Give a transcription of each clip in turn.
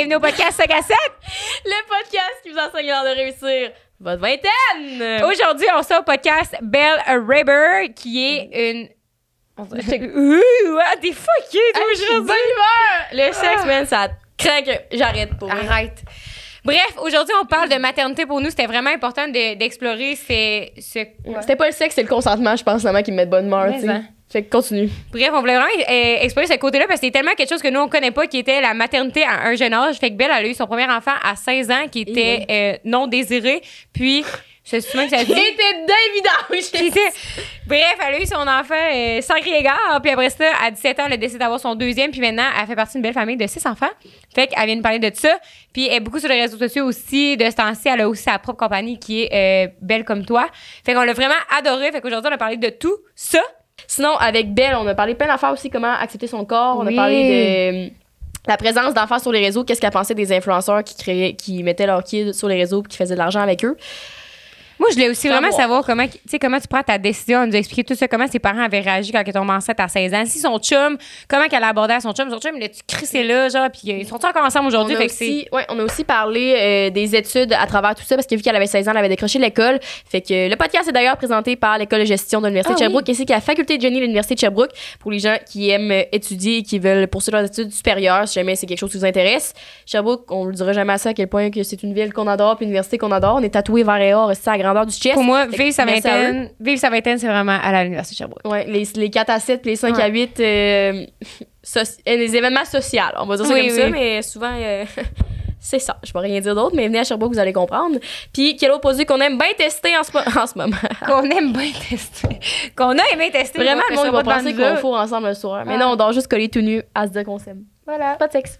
Bienvenue au podcast 5 à 7. Le podcast qui vous enseigne l'art de réussir votre vingtaine. Aujourd'hui, on sort au podcast Belle Raber, qui est une. Ouh, ah, toi, Hey, je suis de aujourd'hui. Le sexe, man, ça craque. J'arrête pour. Arrête. Bref, aujourd'hui, on parle de maternité pour nous. C'était vraiment important de- d'explorer ces- ce. C'était pas le sexe, c'est le consentement, je pense, vraiment, qui me met de bonne humeur, Mais tu sais. hein. Fait que continue. Bref, on voulait vraiment euh, explorer ce côté-là parce que c'est tellement quelque chose que nous, on connaît pas, qui était la maternité à un jeune âge. Fait que Belle, elle a eu son premier enfant à 16 ans, qui était euh, non désiré. Puis, je sais pas que ça dit. C'était Bref, elle a eu son enfant euh, sans crier gare. Puis après ça, à 17 ans, elle a décidé d'avoir son deuxième. Puis maintenant, elle fait partie d'une belle famille de six enfants. Fait qu'elle vient nous parler de ça. Puis elle est beaucoup sur les réseaux sociaux aussi. De ce temps-ci, elle a aussi sa propre compagnie qui est Belle comme toi. Fait qu'on l'a vraiment adoré. Fait qu'aujourd'hui, on a parlé de tout ça. Sinon, avec Belle, on a parlé plein d'affaires aussi, comment accepter son corps. On a parlé de euh, la présence d'enfants sur les réseaux, qu'est-ce qu'elle pensait des influenceurs qui créaient, qui mettaient leurs kids sur les réseaux et qui faisaient de l'argent avec eux. Moi, je voulais aussi vraiment savoir comment, comment tu prends ta décision. Elle nous a expliqué tout ça, comment ses parents avaient réagi quand elle tombe enceinte à 16 ans. Si son chum, comment qu'elle a abordé à son chum? Son chum, il a-tu crissé là, genre, puis euh, ils sont encore ensemble On aujourd'hui. a, que c'est. aussi, ouais, on a aussi parlé euh, des études à travers tout ça parce que vu qu'elle avait 16 ans, elle avait décroché l'école. Fait que le podcast est d'ailleurs présenté par l'école de gestion de l'Université Ah de Sherbrooke ainsi qu'à la faculté de génie de l'Université de Sherbrooke pour les gens qui aiment euh, étudier et qui veulent poursuivre leurs études supérieures si jamais c'est quelque chose qui vous intéresse. Sherbrooke, on ne le dira jamais assez à quel point que c'est une ville qu'on adore puis une université qu'on adore. On est tatoué vert et or, c'est grandeur du chest. Pour moi, vivre sa vingtaine, vivre sa vingtaine, c'est vraiment à la l'Université de Sherbrooke. Ouais, les, les 4 à 7 puis les 5 Ouais. à 8, euh, euh, les événements sociaux, on va dire ça Oui, comme ça, mais souvent, euh, c'est ça. Je peux rien dire d'autre, mais venez à Sherbrooke, vous allez comprendre. Puis, quel autre produit qu'on aime bien tester en ce, mo- en ce moment? Qu'on aime bien tester. Qu'on a aimé tester. Vraiment, le monde va pas penser qu'on fourre ensemble le soir. Mais non, on dort juste collés tout nus à se dire qu'on s'aime. Voilà. Pas de sexe.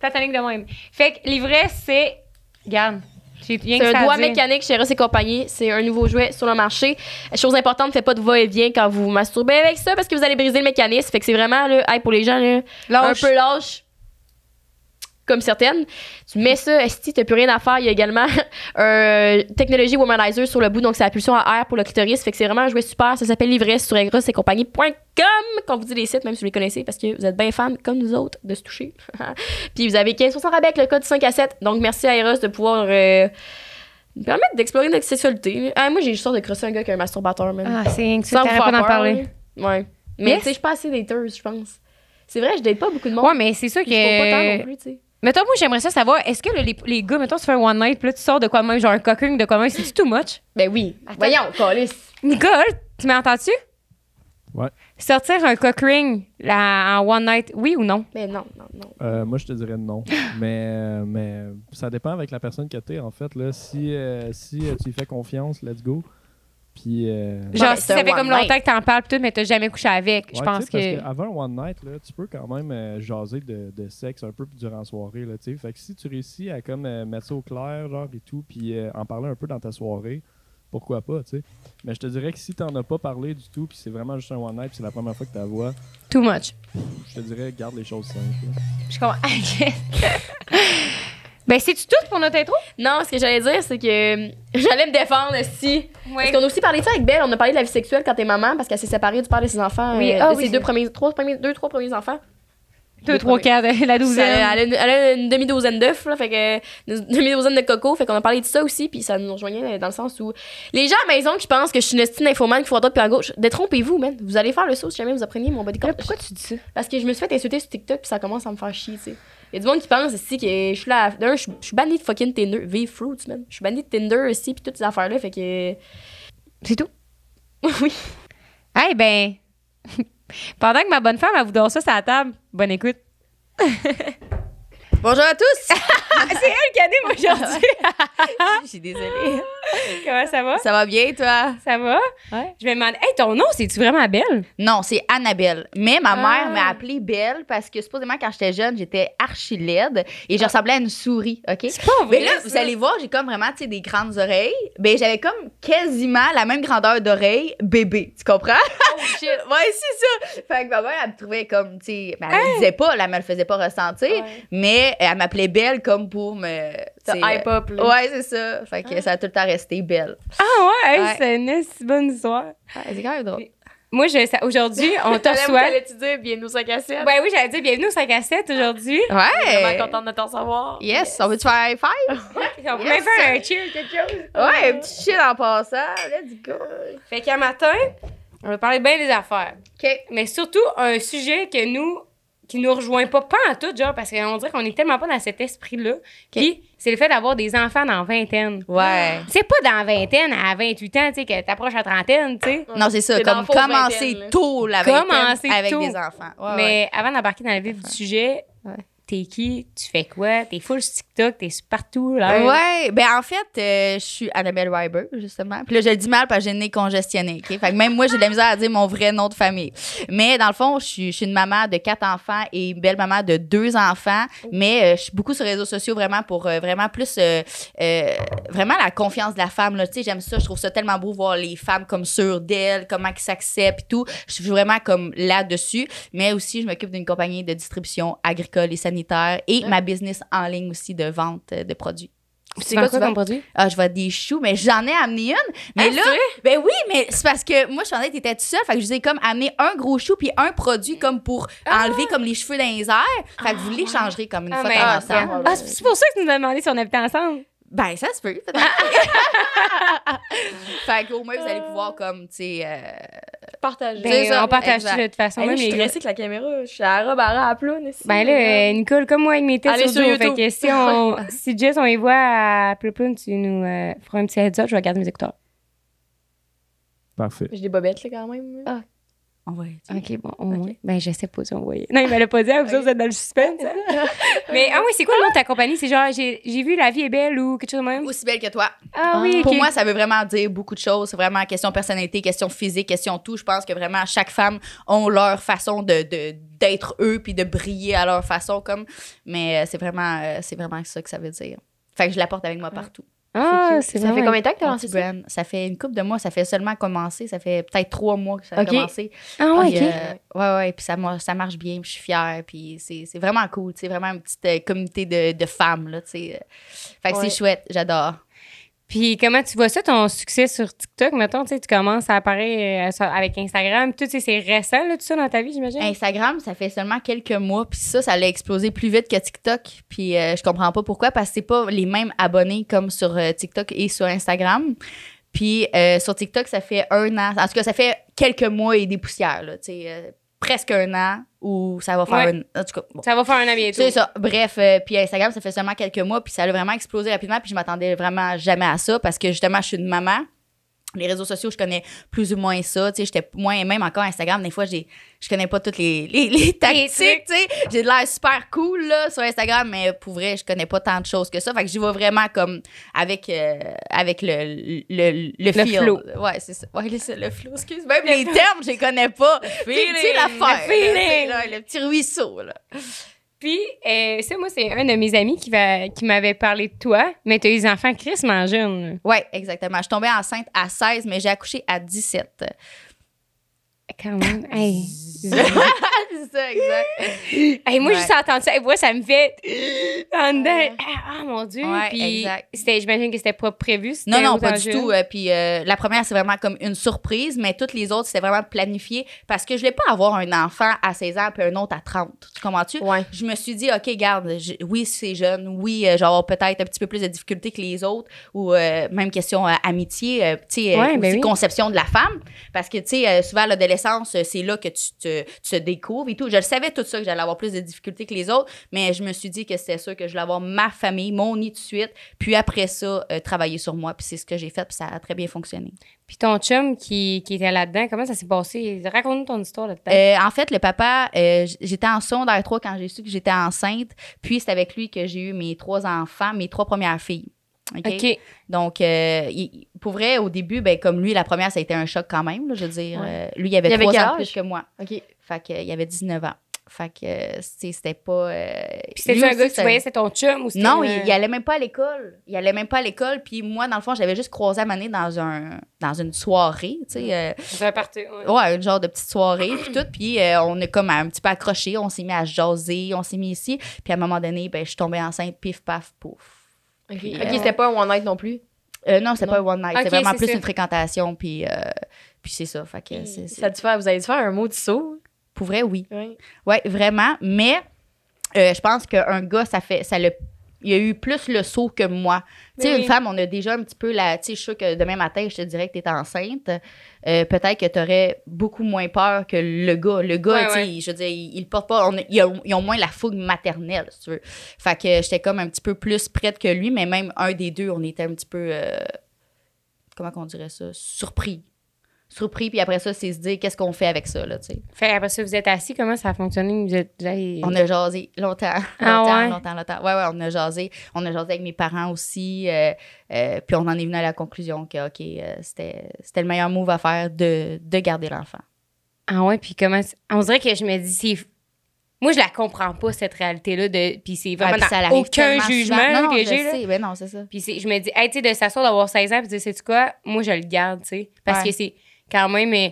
Platonique de même. Fait que l'ivresse, c'est. Regarde. C'est un doigt mécanique chez Ross et compagnie. C'est un nouveau jouet sur le marché. Chose importante, faites pas de va-et-vient quand vous vous masturbez avec ça parce que vous allez briser le mécanisme. Fait que c'est vraiment, là, hey, pour les gens, là, Lâche. un peu lâche comme certaines. Tu mets ça, esti, t'as plus rien à faire. Il y a également un technologie womanizer sur le bout, donc c'est la pulsion à air pour le clitoris. Fait que c'est vraiment un jouet super. Ça s'appelle l'ivresse sur Eros et compagnie.com quand vous dites les sites, même si vous les connaissez, parce que vous êtes bien fans comme nous autres de se toucher. Puis vous avez 15% rabais avec le code 5 à 7. Donc merci à Eros de pouvoir euh, nous permettre d'explorer notre sexualité. Ah, moi, j'ai juste sorte de crosser un gars qui a un masturbateur, man. Ah, c'est que t'arrêtes pas d'en parler. Ouais. Mais Yes. tu sais, je suis pas assez dateuse, je pense. C'est vrai, je date pas beaucoup de monde. Ouais, mais c'est sûr Puis je pas tant non que. plus, tu sais. Mettons, moi, j'aimerais ça savoir, est-ce que là, les, les gars, mettons, tu fais un one night, puis là, tu sors de quoi de même, genre un cocking de quoi de même, c'est too much? Ben oui. Attends. Voyons, Calis. Nicole, tu m'entends-tu? Ouais. Sortir un cock ring là, en one night, oui ou non? Mais non, non, non. Euh, moi, je te dirais non. mais, euh, mais ça dépend avec la personne que tu es, en fait. Là. Si, euh, si euh, tu lui fais confiance, let's go. Puis. euh, Genre, si ça fait comme one longtemps que t'en parles, pis tout, mais t'as jamais couché avec, je pense que. Parce qu'avant un one night, là, tu peux quand même euh, jaser de, de sexe un peu durant la soirée. Là, tu sais. fait que si tu réussis à comme, euh, mettre ça au clair, genre et tout, puis euh, en parler un peu dans ta soirée, pourquoi pas, tu sais. Mais je te dirais que si t'en as pas parlé du tout, puis c'est vraiment juste un one night, puis c'est la première fois que tu la vois, Too much. je te dirais garde les choses simples. là. Je comprends. ben, c'est-tu tout pour notre intro? Non, ce que j'allais dire, c'est que euh, j'allais me défendre si. Oui. Parce qu'on a aussi parlé de ça avec Belle. On a parlé de la vie sexuelle quand t'es maman parce qu'elle s'est séparée du père de ses enfants. Oui, euh, ah de oui, ses deux premiers, trois premiers, deux, trois premiers enfants. Deux, trois, quatre, la Ça, douzaine. elle, a une, elle a une demi-douzaine d'œufs, là, fait que une demi-douzaine de coco, fait qu'on a parlé de ça aussi, puis ça nous rejoignait dans le sens où les gens à la maison qui pensent que je suis une estime infomane qui font à droite puis à gauche, détrompez-vous, man. Vous allez faire le saut si jamais vous appreniez mon body count. Pourquoi tu dis ça? Parce que je me suis fait insulter sur TikTok puis ça commence à me faire chier, tu sais. Il y a du monde qui pense aussi que je suis là. D'un, je suis bannie de fucking Tinder. Vive Fruits, man. Je suis bannie de Tinder aussi puis toutes ces affaires-là, fait que. C'est tout? oui. Eh ben, pendant que ma bonne femme, elle vous dort ça sur la table, bonne écoute. Bonjour à tous! c'est elle qui anime aujourd'hui. Je suis désolée. Comment ça va? Ça va bien, toi? Ça va? Ouais. Je me demande, hey, ton nom, c'est-tu vraiment belle? Non, c'est Annabelle. Mais ma Ah. mère m'a appelée Belle parce que supposément quand j'étais jeune, j'étais archi laide et je ressemblais à une souris, OK? C'est pas vrai. Mais là, vous allez voir, j'ai comme vraiment, tu sais, des grandes oreilles. Ben, j'avais comme quasiment la même grandeur d'oreille bébé. Tu comprends? Shit. ouais, c'est ça. Fait que ma mère, elle me trouvait comme, tu sais, ben, elle me disait pas, elle me le faisait pas ressentir, Ouais. mais elle m'appait Belle comme pour me. Ça tu hype up, là. Ouais, c'est ça. Fait que ça a tout le temps resté Belle. Ah ouais, hey, Ouais. c'est une si bonne histoire. Ouais, c'est quand même drôle. moi, je, aujourd'hui, on te reçoit. T'allais-tu dire bienvenue au 5 à 7? Ben oui, j'allais dire bienvenue au 5 à 7 aujourd'hui. Vraiment Ouais. contente de t'en savoir. Yes, on veut-tu faire un high five? On peut Yes, même faire un cheer, quelque chose. Ouais, un petit shit en passant. Let's go. Fait qu'un matin, on va parler bien des affaires. OK. Mais surtout, un sujet que nous, qui nous rejoint pas, pas en tout, genre, parce qu'on dirait qu'on est tellement pas dans cet esprit-là. Puis, c'est le fait d'avoir des enfants dans vingtaine. Ouais. C'est pas dans vingtaine à 28 ans, tu sais, que t'approches la trentaine, tu sais. Non, c'est ça. Comme commencer tôt la vingtaine Commencer avec tôt. des enfants. Ouais, ouais. Mais avant d'embarquer dans le vif du sujet. T'es qui? Tu fais quoi? T'es full sur TikTok, t'es partout, là. Ouais, ben en fait, euh, je suis Annabelle Weiber, justement. Puis là, je le dis mal parce que j'ai nez congestionné? Fait que même moi, j'ai de la misère à dire mon vrai nom de famille. Mais dans le fond, je suis, une maman de quatre enfants et une belle maman de deux enfants. Mais euh, je suis beaucoup sur les réseaux sociaux vraiment pour euh, vraiment plus... vraiment la confiance de la femme. Tu sais, j'aime ça. Je trouve ça tellement beau voir les femmes comme sûres d'elles, comment ils s'acceptent et tout. Je suis vraiment comme là-dessus. Mais aussi, je m'occupe d'une compagnie de distribution agricole et sanitaire et ma business en ligne aussi de vente de produits. C'est quoi, quoi comme produit? ah, je vois des choux, mais j'en ai amené une. Mais Hein, là, ben oui, mais c'est parce que moi, je pensais que t'étais toute seule. Fait que je vous ai comme amené un gros chou puis un produit comme pour enlever comme les cheveux dans les airs. Fait que vous l'échangerez comme une Ah, fois ah, en Ah, c'est pour ça que tu nous as demandé si on habitait ensemble. Ben, ça se peut. peut-être. fait qu'au moins, vous allez pouvoir comme, tu sais... euh, Partager. Ben, ça, on partage de toute façon. Hey, là, même je suis les stressée avec la caméra. Je suis à la robe à ploune ici. Ben là, euh, Nicole, comme moi avec mes têtes Allez sur le dos, fait que si, on, si Jess, on y voit à Pluploun, tu nous euh, feras un petit heads up, je vais garder mes écouteurs. Parfait. J'ai des bobettes, là, quand même. Ah. On être- OK, bon, au moins. Ben, je sais pas si on voyait. Non, il me l'a pas dit, vous autres, vous êtes dans le suspense. hein? Mais, ah oui, c'est quoi le nom de ta compagnie? C'est genre, j'ai j'ai vu La vie est belle ou quelque chose de même? Aussi belle que toi. Ah oui, Pour ok. moi, ça veut vraiment dire beaucoup de choses. C'est vraiment question personnalité, question physique, question tout. Je pense que vraiment chaque femme ont leur façon de de- d'être eux puis de briller à leur façon comme. Mais euh, c'est vraiment euh, c'est vraiment ça que ça veut dire. Fait que je la porte avec moi partout. Ah, c'est Ça fait combien de temps que t'as lancé ça? brand. Ça fait une couple de mois. Ça fait seulement commencer. Ça fait peut-être trois mois que ça a Ok. commencé. Ah ouais, Puis, ok. euh, ouais, ouais. Puis ça, ça marche bien. Puis je suis fière. Puis c'est c'est vraiment cool. C'est vraiment une petite euh, communauté de, de femmes. Là, tu sais. Fait que Ouais. c'est chouette. J'adore. Puis comment tu vois ça, ton succès sur TikTok? Mettons, tu commences à apparaître euh, avec Instagram. Tout, c'est récent, là, tout ça, dans ta vie, j'imagine? Instagram, ça fait seulement quelques mois, puis ça, ça allait exploser plus vite que TikTok. Puis euh, je comprends pas pourquoi, parce que c'est pas les mêmes abonnés comme sur euh, TikTok et sur Instagram. Puis sur TikTok, ça fait un an. En tout cas, ça fait quelques mois et des poussières, là. Tu sais, presque un an où ça va faire Ouais. un. En tout cas, bon. Ça va faire un an bientôt. C'est ça. Bref, euh, puis Instagram, ça fait seulement quelques mois, puis ça a vraiment explosé rapidement, puis je m'attendais vraiment jamais à ça parce que justement, je suis une maman. Les réseaux sociaux, je connais plus ou moins ça. Tu sais, j'étais moins, même encore Instagram, des fois, j'ai, je connais pas toutes les, les, les tactiques, tu sais. J'ai de l'air super cool, là, sur Instagram, mais pour vrai, je connais pas tant de choses que ça. Fait que j'y vais vraiment comme avec, euh, avec le, le, le, feel. flow. Ouais, c'est ça. Ouais, le, le flow, excuse. Même les termes, je les connais pas. Tu sais, l'affaire. le là, Le petit ruisseau, là. Puis, euh, ça, moi, c'est un de mes amis qui, qui m'avait parlé de toi, mais tu as des enfants crissement jeunes. Oui, exactement. Je suis tombée enceinte à 16, mais j'ai accouché à 17. Quand même. hey. c'est ça, exact. Hey, moi, Ouais. juste entendre ça, hey, moi, ça me fait en dedans. Ah, ah, mon Dieu. Ouais, Puis, c'était, j'imagine que c'était pas prévu. Non, non, pas du tout. Euh, puis euh, la première, c'est vraiment comme une surprise, mais toutes les autres, c'était vraiment planifié parce que je voulais pas avoir un enfant à 16 ans puis un autre à 30. Tu comprends-tu? Ouais. Je me suis dit, OK, garde, je- oui, c'est jeune. Oui, euh, avoir peut-être un petit peu plus de difficultés que les autres ou euh, même question amitié, tu sais, ben oui. conception de la femme. Parce que, tu sais, souvent l'adolescence, euh, c'est là que tu te, tu te découvres et tout. Je le savais tout ça, que j'allais avoir plus de difficultés que les autres, mais je me suis dit que c'était sûr que je voulais avoir ma famille, mon nid de suite, puis après ça, euh, travailler sur moi. Puis c'est ce que j'ai fait, puis ça a très bien fonctionné. Puis ton chum qui, qui était là-dedans, comment ça s'est passé? Raconte-nous ton histoire là-dedans. Euh, en fait, le papa, euh, j'étais en secondaire 3 quand j'ai su que j'étais enceinte, puis c'est avec lui que j'ai eu mes trois enfants, mes trois premières filles. OK? Donc, euh, il- pour vrai, au début, ben, comme lui, la première, ça a été un choc quand même. là, je veux dire, Ouais. Euh, lui, il avait Il avait trois ans plus que moi. OK. Fait avait 19 ans. Fait que, c'était pas. euh, Puis c'était un gars que tu voyais, c'était ton chum ou c'était. Non, un- il, il allait même pas à l'école. Il allait même pas à l'école. Puis moi, dans le fond, j'avais juste croisé à Mané dans, un, dans une soirée, tu sais. euh, un parti. ouais. Ouais, une genre de petite soirée, puis tout. Puis euh, on a comme un petit peu accroché, on s'est mis à jaser, on s'est mis ici. Puis à un moment donné, ben, je suis tombée enceinte, pif, paf, pouf. OK, Puis, Ok, euh, c'était pas un one night non plus? Euh, non, c'est Non. pas un one night, Ok, c'est vraiment plus ça. une fréquentation. Puis, euh, Puis c'est ça. Fait que c'est, c'est- Ça a dû faire, vous avez dû faire un mot de saut? Pour vrai, oui. Oui. Oui, vraiment. Mais euh, je pense qu'un gars, ça fait. Ça le, il y a eu plus le saut que moi. Tu sais, une femme, on a déjà un petit peu la. Tu sais, je suis sûre que demain matin, je te dirais que tu es enceinte. Euh, Peut-être que tu aurais beaucoup moins peur que le gars. Le gars, Ouais, tu sais, ouais. je veux dire, il, il porte pas. on a- ils, ont, moins la fougue maternelle, si tu veux. Fait que j'étais comme un petit peu plus prête que lui, mais même un des deux, on était un petit peu. euh, comment qu'on dirait ça? Surpris. Surpris, puis après ça, c'est se dire qu'est-ce qu'on fait avec ça, là, tu sais? Fait après ça, vous êtes assis, comment ça a fonctionné? Vous êtes, On a jasé longtemps. Ah longtemps, ouais? longtemps, longtemps. Ouais, ouais, on a jasé. On a jasé avec mes parents aussi. euh, euh, puis on en est venu à la conclusion que, OK, euh, c'était c'était le meilleur move à faire de, de garder l'enfant. Ah ouais, puis comment... c'est- On dirait que je me dis, c'est... Moi, je la comprends pas, cette réalité-là, de... puis c'est vraiment puis ça dans aucun jugement. Non, non, que j'ai, là. sais. Ben non, c'est ça. Puis je me dis, hey, tu sais, de s'asseoir d'avoir 16 ans, puis de dire, sais-tu quoi? Moi, je le garde, tu sais. Parce Ouais. que c'est quand même... euh,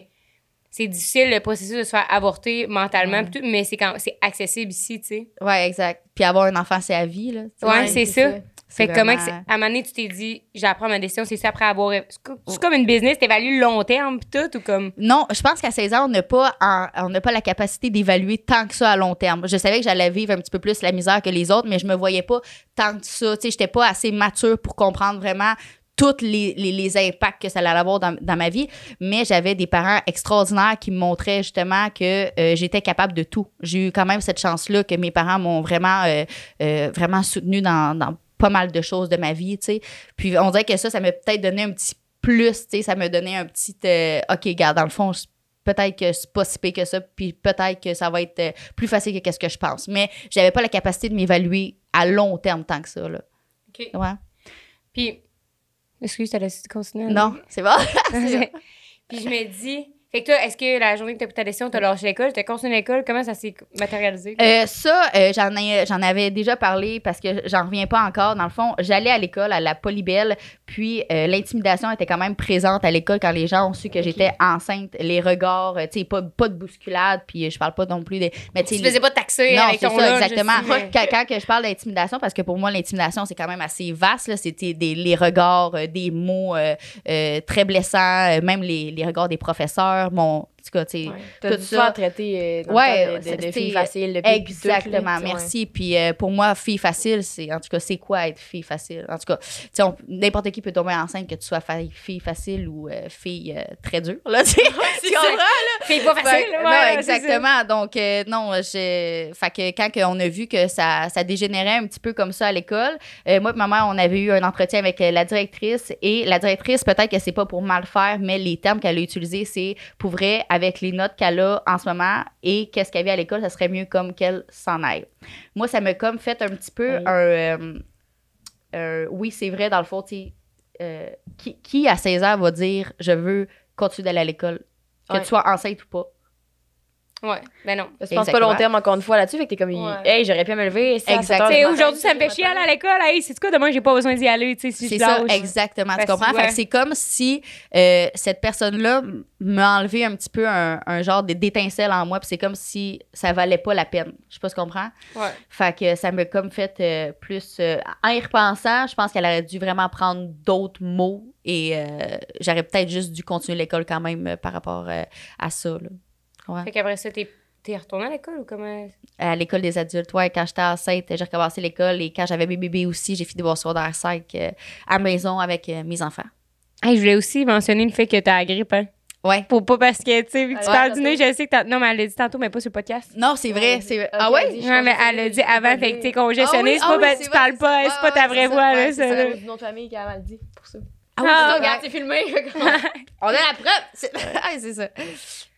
C'est difficile, le processus de se faire avorter mentalement, Ouais. tout, mais c'est quand c'est accessible ici, tu sais. Ouais, exact. Puis avoir un enfant, c'est à vie, là. Ouais, c'est ça. Fait que comment vraiment- à un moment donné, tu t'es dit, j'apprends ma décision, c'est ça après avoir. C'est co- c'est comme une business, t'évalues le long terme, pis tout, ou comme? Non, je pense qu'à 16 ans, on n'a pas, en- on n'a pas la capacité d'évaluer tant que ça à long terme. Je savais que j'allais vivre un petit peu plus la misère que les autres, mais je me voyais pas tant que ça. Tu sais, j'étais pas assez mature pour comprendre vraiment tous les, les- les impacts que ça allait avoir dans, dans ma vie. Mais j'avais des parents extraordinaires qui me montraient justement que euh, j'étais capable de tout. J'ai eu quand même cette chance-là que mes parents m'ont vraiment, euh, euh, vraiment soutenue dans, dans pas mal de choses de ma vie, tu sais. Puis on dirait que ça, ça m'a peut-être donné un petit plus, tu sais, ça m'a donné un petit, euh, OK, regarde, dans le fond, je- peut-être que c'est pas si pire que ça, puis peut-être que ça va être plus facile que qu'est-ce que je pense. Mais j'avais pas la capacité de m'évaluer à long terme tant que ça, là. OK. Ouais. Puis. Excuse, t'as laissé continuer? Non, c'est bon? Puis je me dis. Fait que toi, est-ce que la journée que t'as pris ta décision, t'as lâché l'école, t'as continué l'école, comment ça s'est matérialisé? Euh, ça, euh, j'en ai, j'en avais déjà parlé parce que j'en reviens pas encore. Dans le fond, j'allais à l'école, à la Polybelle, puis euh, l'intimidation était quand même présente à l'école quand les gens ont su que j'étais enceinte. Les regards, tu sais, pas, pas de bousculade, puis je parle pas non plus des... Mais tu faisais pas taxer Non, avec c'est ton ça, lunch, exactement. Quand, quand que je parle d'intimidation, parce que pour moi, l'intimidation, c'est quand même assez vaste. là. C'était des, les regards, des mots très blessants, même les, les regards des professeurs. Mon, en tout cas, tu sais, tout ça. traiter euh, Ouais, de, de, de tout, là, Exactement, merci. Puis euh, pour moi, fille facile, c'est en tout cas, c'est quoi être fille facile? En tout cas, tu n'importe qui peut tomber enceinte, que tu sois fille facile ou euh, fille très dure. Là, tu comprends? Fait pas facile, ouais, non, exactement. Donc, non, je, fait que quand on a vu que ça, ça dégénérait un petit peu comme ça à l'école, moi et ma mère, on avait eu un entretien avec la directrice et la directrice, peut-être que c'est pas pour mal faire, mais les termes qu'elle a utilisés, c'est pour vrai, avec les notes qu'elle a en ce moment et qu'est-ce qu'elle vit à l'école, ça serait mieux comme qu'elle s'en aille. Moi, ça m'a comme fait un petit peu Oui. un. euh, euh, oui, c'est vrai, dans le fond, euh, qui, qui à 16 ans va dire je veux continuer d'aller à l'école, que tu sois enceinte ou pas? Ouais, ben non. Parce que Je pense pas Exactement. long terme encore une fois là-dessus, fait que t'es comme, Ouais. hey, j'aurais pu me lever. c'est à Exact. 7 heures Tu du sais, matin, aujourd'hui, ça me fait chier aller à l'école. Hey, c'est quoi, demain, j'ai pas besoin d'y aller, tu sais, si C'est ça, exactement. Parce tu comprends? Fait que c'est comme si euh, cette personne-là m'a enlevé un petit peu un, un genre de- d'étincelle en moi, puis c'est comme si ça valait pas la peine. Je sais pas si tu comprends? Ouais. Fait que ça m'a comme fait euh, plus. euh, en y repensant, je pense qu'elle aurait dû vraiment prendre d'autres mots et euh, j'aurais peut-être juste dû continuer l'école quand même euh, par rapport euh, à ça. Là. Ouais. Fait qu'après ça, t'es t'es retourné à l'école ou comment? À l'école des adultes, ouais, quand j'étais enceinte, j'ai recommencé l'école et quand j'avais mes bébés aussi, j'ai fini de voir secondaire 5 euh, à la maison avec euh, mes enfants. Hey, je voulais aussi mentionner le fait que t'as la grippe, hein. Ouais. Pour pas parce que, tu sais, vu que tu Ouais, parles du nez, je sais que t'as. Non, mais elle l'a dit tantôt, mais pas sur le podcast. Non, c'est vrai. Ouais, c'est Ah ouais? Ouais, mais elle l'a dit avant, fait que t'es congestionné. Ah oui, c'est ah pas, oui, c'est tu vrai, parles pas, c'est pas Ouais, ta ouais, vraie voix, là, ouais, ça. c'est nom de famille qu'elle m'a dit pour ça. Ah oui, Ah, c'est ça, regarde, ouais. c'est filmé. On a la preuve. C'est ah, c'est ça.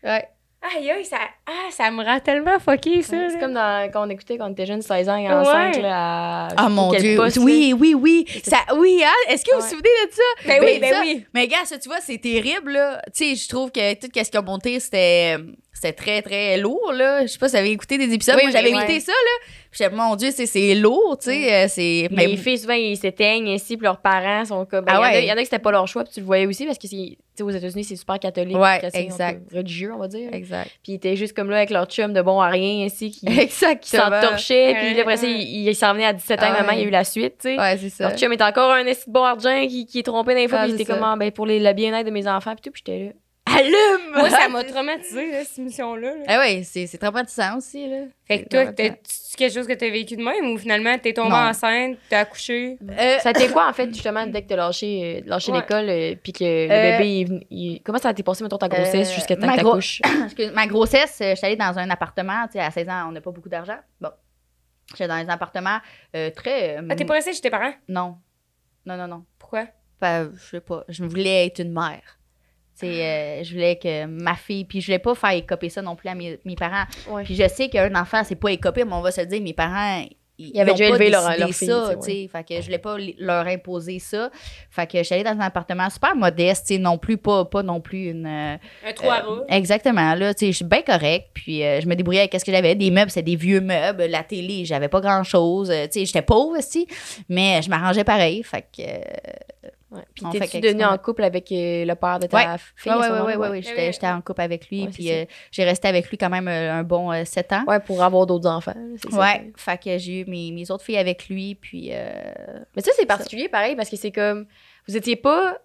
Ouais. Aïe, aïe, ça, ah, ça me rend tellement fucké, ça. C'est comme dans, quand on écoutait quand on était jeune, 16 ans et enceinte, Ouais. là, à Ah mon Dieu. poste, oui, oui, oui. Ça, oui, hein? Est-ce que vous vous souvenez de ça? Ben oui, ben ça- oui. Mais gars, ça, tu vois, c'est terrible, là. Tu sais, je trouve que tout ce qui a monté, c'était, c'était très, très lourd, là. Je sais pas si vous avez écouté des épisodes. Oui, Moi, j'avais mais écouté ouais. ça, là. Puis j'étais, mon Dieu, c'est, lourd, tu sais. euh, C'est, mais Les filles, souvent, ils s'éteignent ainsi, puis leurs parents sont comme. ben, Ah il y en a- ouais. Y en a qui c'était pas leur choix, puis tu le voyais aussi, parce que c'est- tu sais, aux États-Unis, c'est super catholique, Ouais, exact. religieux, on va dire. Exact. Puis ils étaient juste comme là avec leur chum de bon à rien, ainsi, qui, qui s'entorchaient, puis après ça, Ouais. il, il s'en venait à 17 ans, Ah maman, il y a eu la suite, tu sais. Ouais, c'est ça. Leur chum est encore un bon argent qui, qui est trompé dans les fois, Ah, puis ça. comme, ah, ben, pour les, le bien-être de mes enfants, puis tout, puis j'étais là. Allume! Moi, ça m'a traumatisé, là, cette mission-là. là. Ah ouais, c'est c'est traumatisant aussi, là. Fait que C'est toi, t'as- quelque chose que t'as vécu de même ou finalement t'es tombée Non. enceinte, t'as accouché? Euh, Ça a été quoi, en fait, justement, dès que t'as lâché, euh, lâché Ouais. l'école, euh, puis que le Euh, bébé, il, comment ça a été passé, mettons, ta grossesse Euh, jusqu'à temps que t'accouches? Ma grossesse, je suis allée dans un appartement, tu sais, à 16 ans, on n'a pas beaucoup d'argent. Bon. J'étais dans un appartement euh, très. euh, Ah, t'es pas restée chez tes parents? Non. Non, non, non. Pourquoi? Pas- je sais pas. Je voulais être une mère. Euh, je voulais que ma fille. Puis je voulais pas faire écoper ça non plus à mes, mes parents. Ouais. Puis je sais qu'un enfant, c'est pas écopé, mais on va se le dire, mes parents. Ils, Ils avaient déjà pas élevé leur- leur fille, ça. Fait que je voulais pas leur imposer ça. Fait que je suis allée dans un appartement super modeste, tu sais, non plus, pas, pas non plus une. euh, Un trou à euh, roues. exactement, là, tu sais, je suis bien correcte. Puis euh, je me débrouillais avec ce que j'avais. Des meubles, c'était des vieux meubles. La télé, j'avais pas grand-chose. Tu sais, j'étais pauvre aussi, mais je m'arrangeais pareil. Fait que. Ouais. Puis t'es-tu devenue en couple avec euh, le père de ta Ouais. fille? Ouais, ouais, ouais, Ouais, J'étais, en couple avec lui. Ouais, puis euh, j'ai resté avec lui quand même euh, un bon euh, sept ans. Ouais, pour avoir d'autres enfants. Ouais, fait que j'ai eu mes, mes autres filles avec lui, puis euh, Mais ça, c'est particulier, pareil, parce que c'est comme. Vous étiez pas.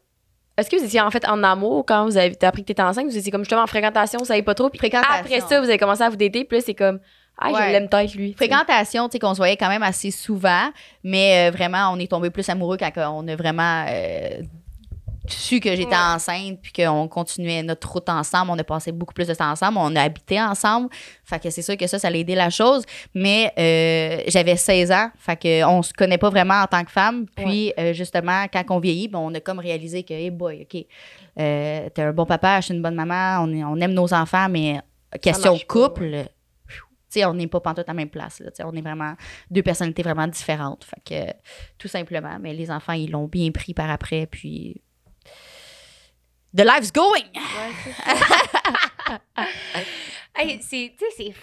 Est-ce que vous étiez en fait en amour quand vous avez appris que t'étais enceinte? Vous étiez comme justement en fréquentation, vous savez pas trop. Puis après ça, vous avez commencé à vous dater, puis là, c'est comme. Ah, Ouais. je l'aime peut-être, lui. fréquentation, tu sais, qu'on se voyait quand même assez souvent, mais euh, vraiment, on est tombé plus amoureux quand on a vraiment euh, su que j'étais Ouais. enceinte, puis qu'on continuait notre route ensemble. On a passé beaucoup plus de temps ensemble, on a habité ensemble. Fait que c'est sûr que ça, ça a aidé la chose. Mais euh, j'avais 16 ans, fait que on se connaît pas vraiment en tant que femme. Puis justement, quand on vieillit, ben, on a comme réalisé que, hey boy, OK, t'es un bon papa, je suis une bonne maman, on, on aime nos enfants, mais question couple, on n'est pas pantoute à la même place. Là, on est vraiment deux personnalités vraiment différentes. Fait que, tout simplement. Mais les enfants, ils l'ont bien pris par après. Puis. The life's going! C'est, c'est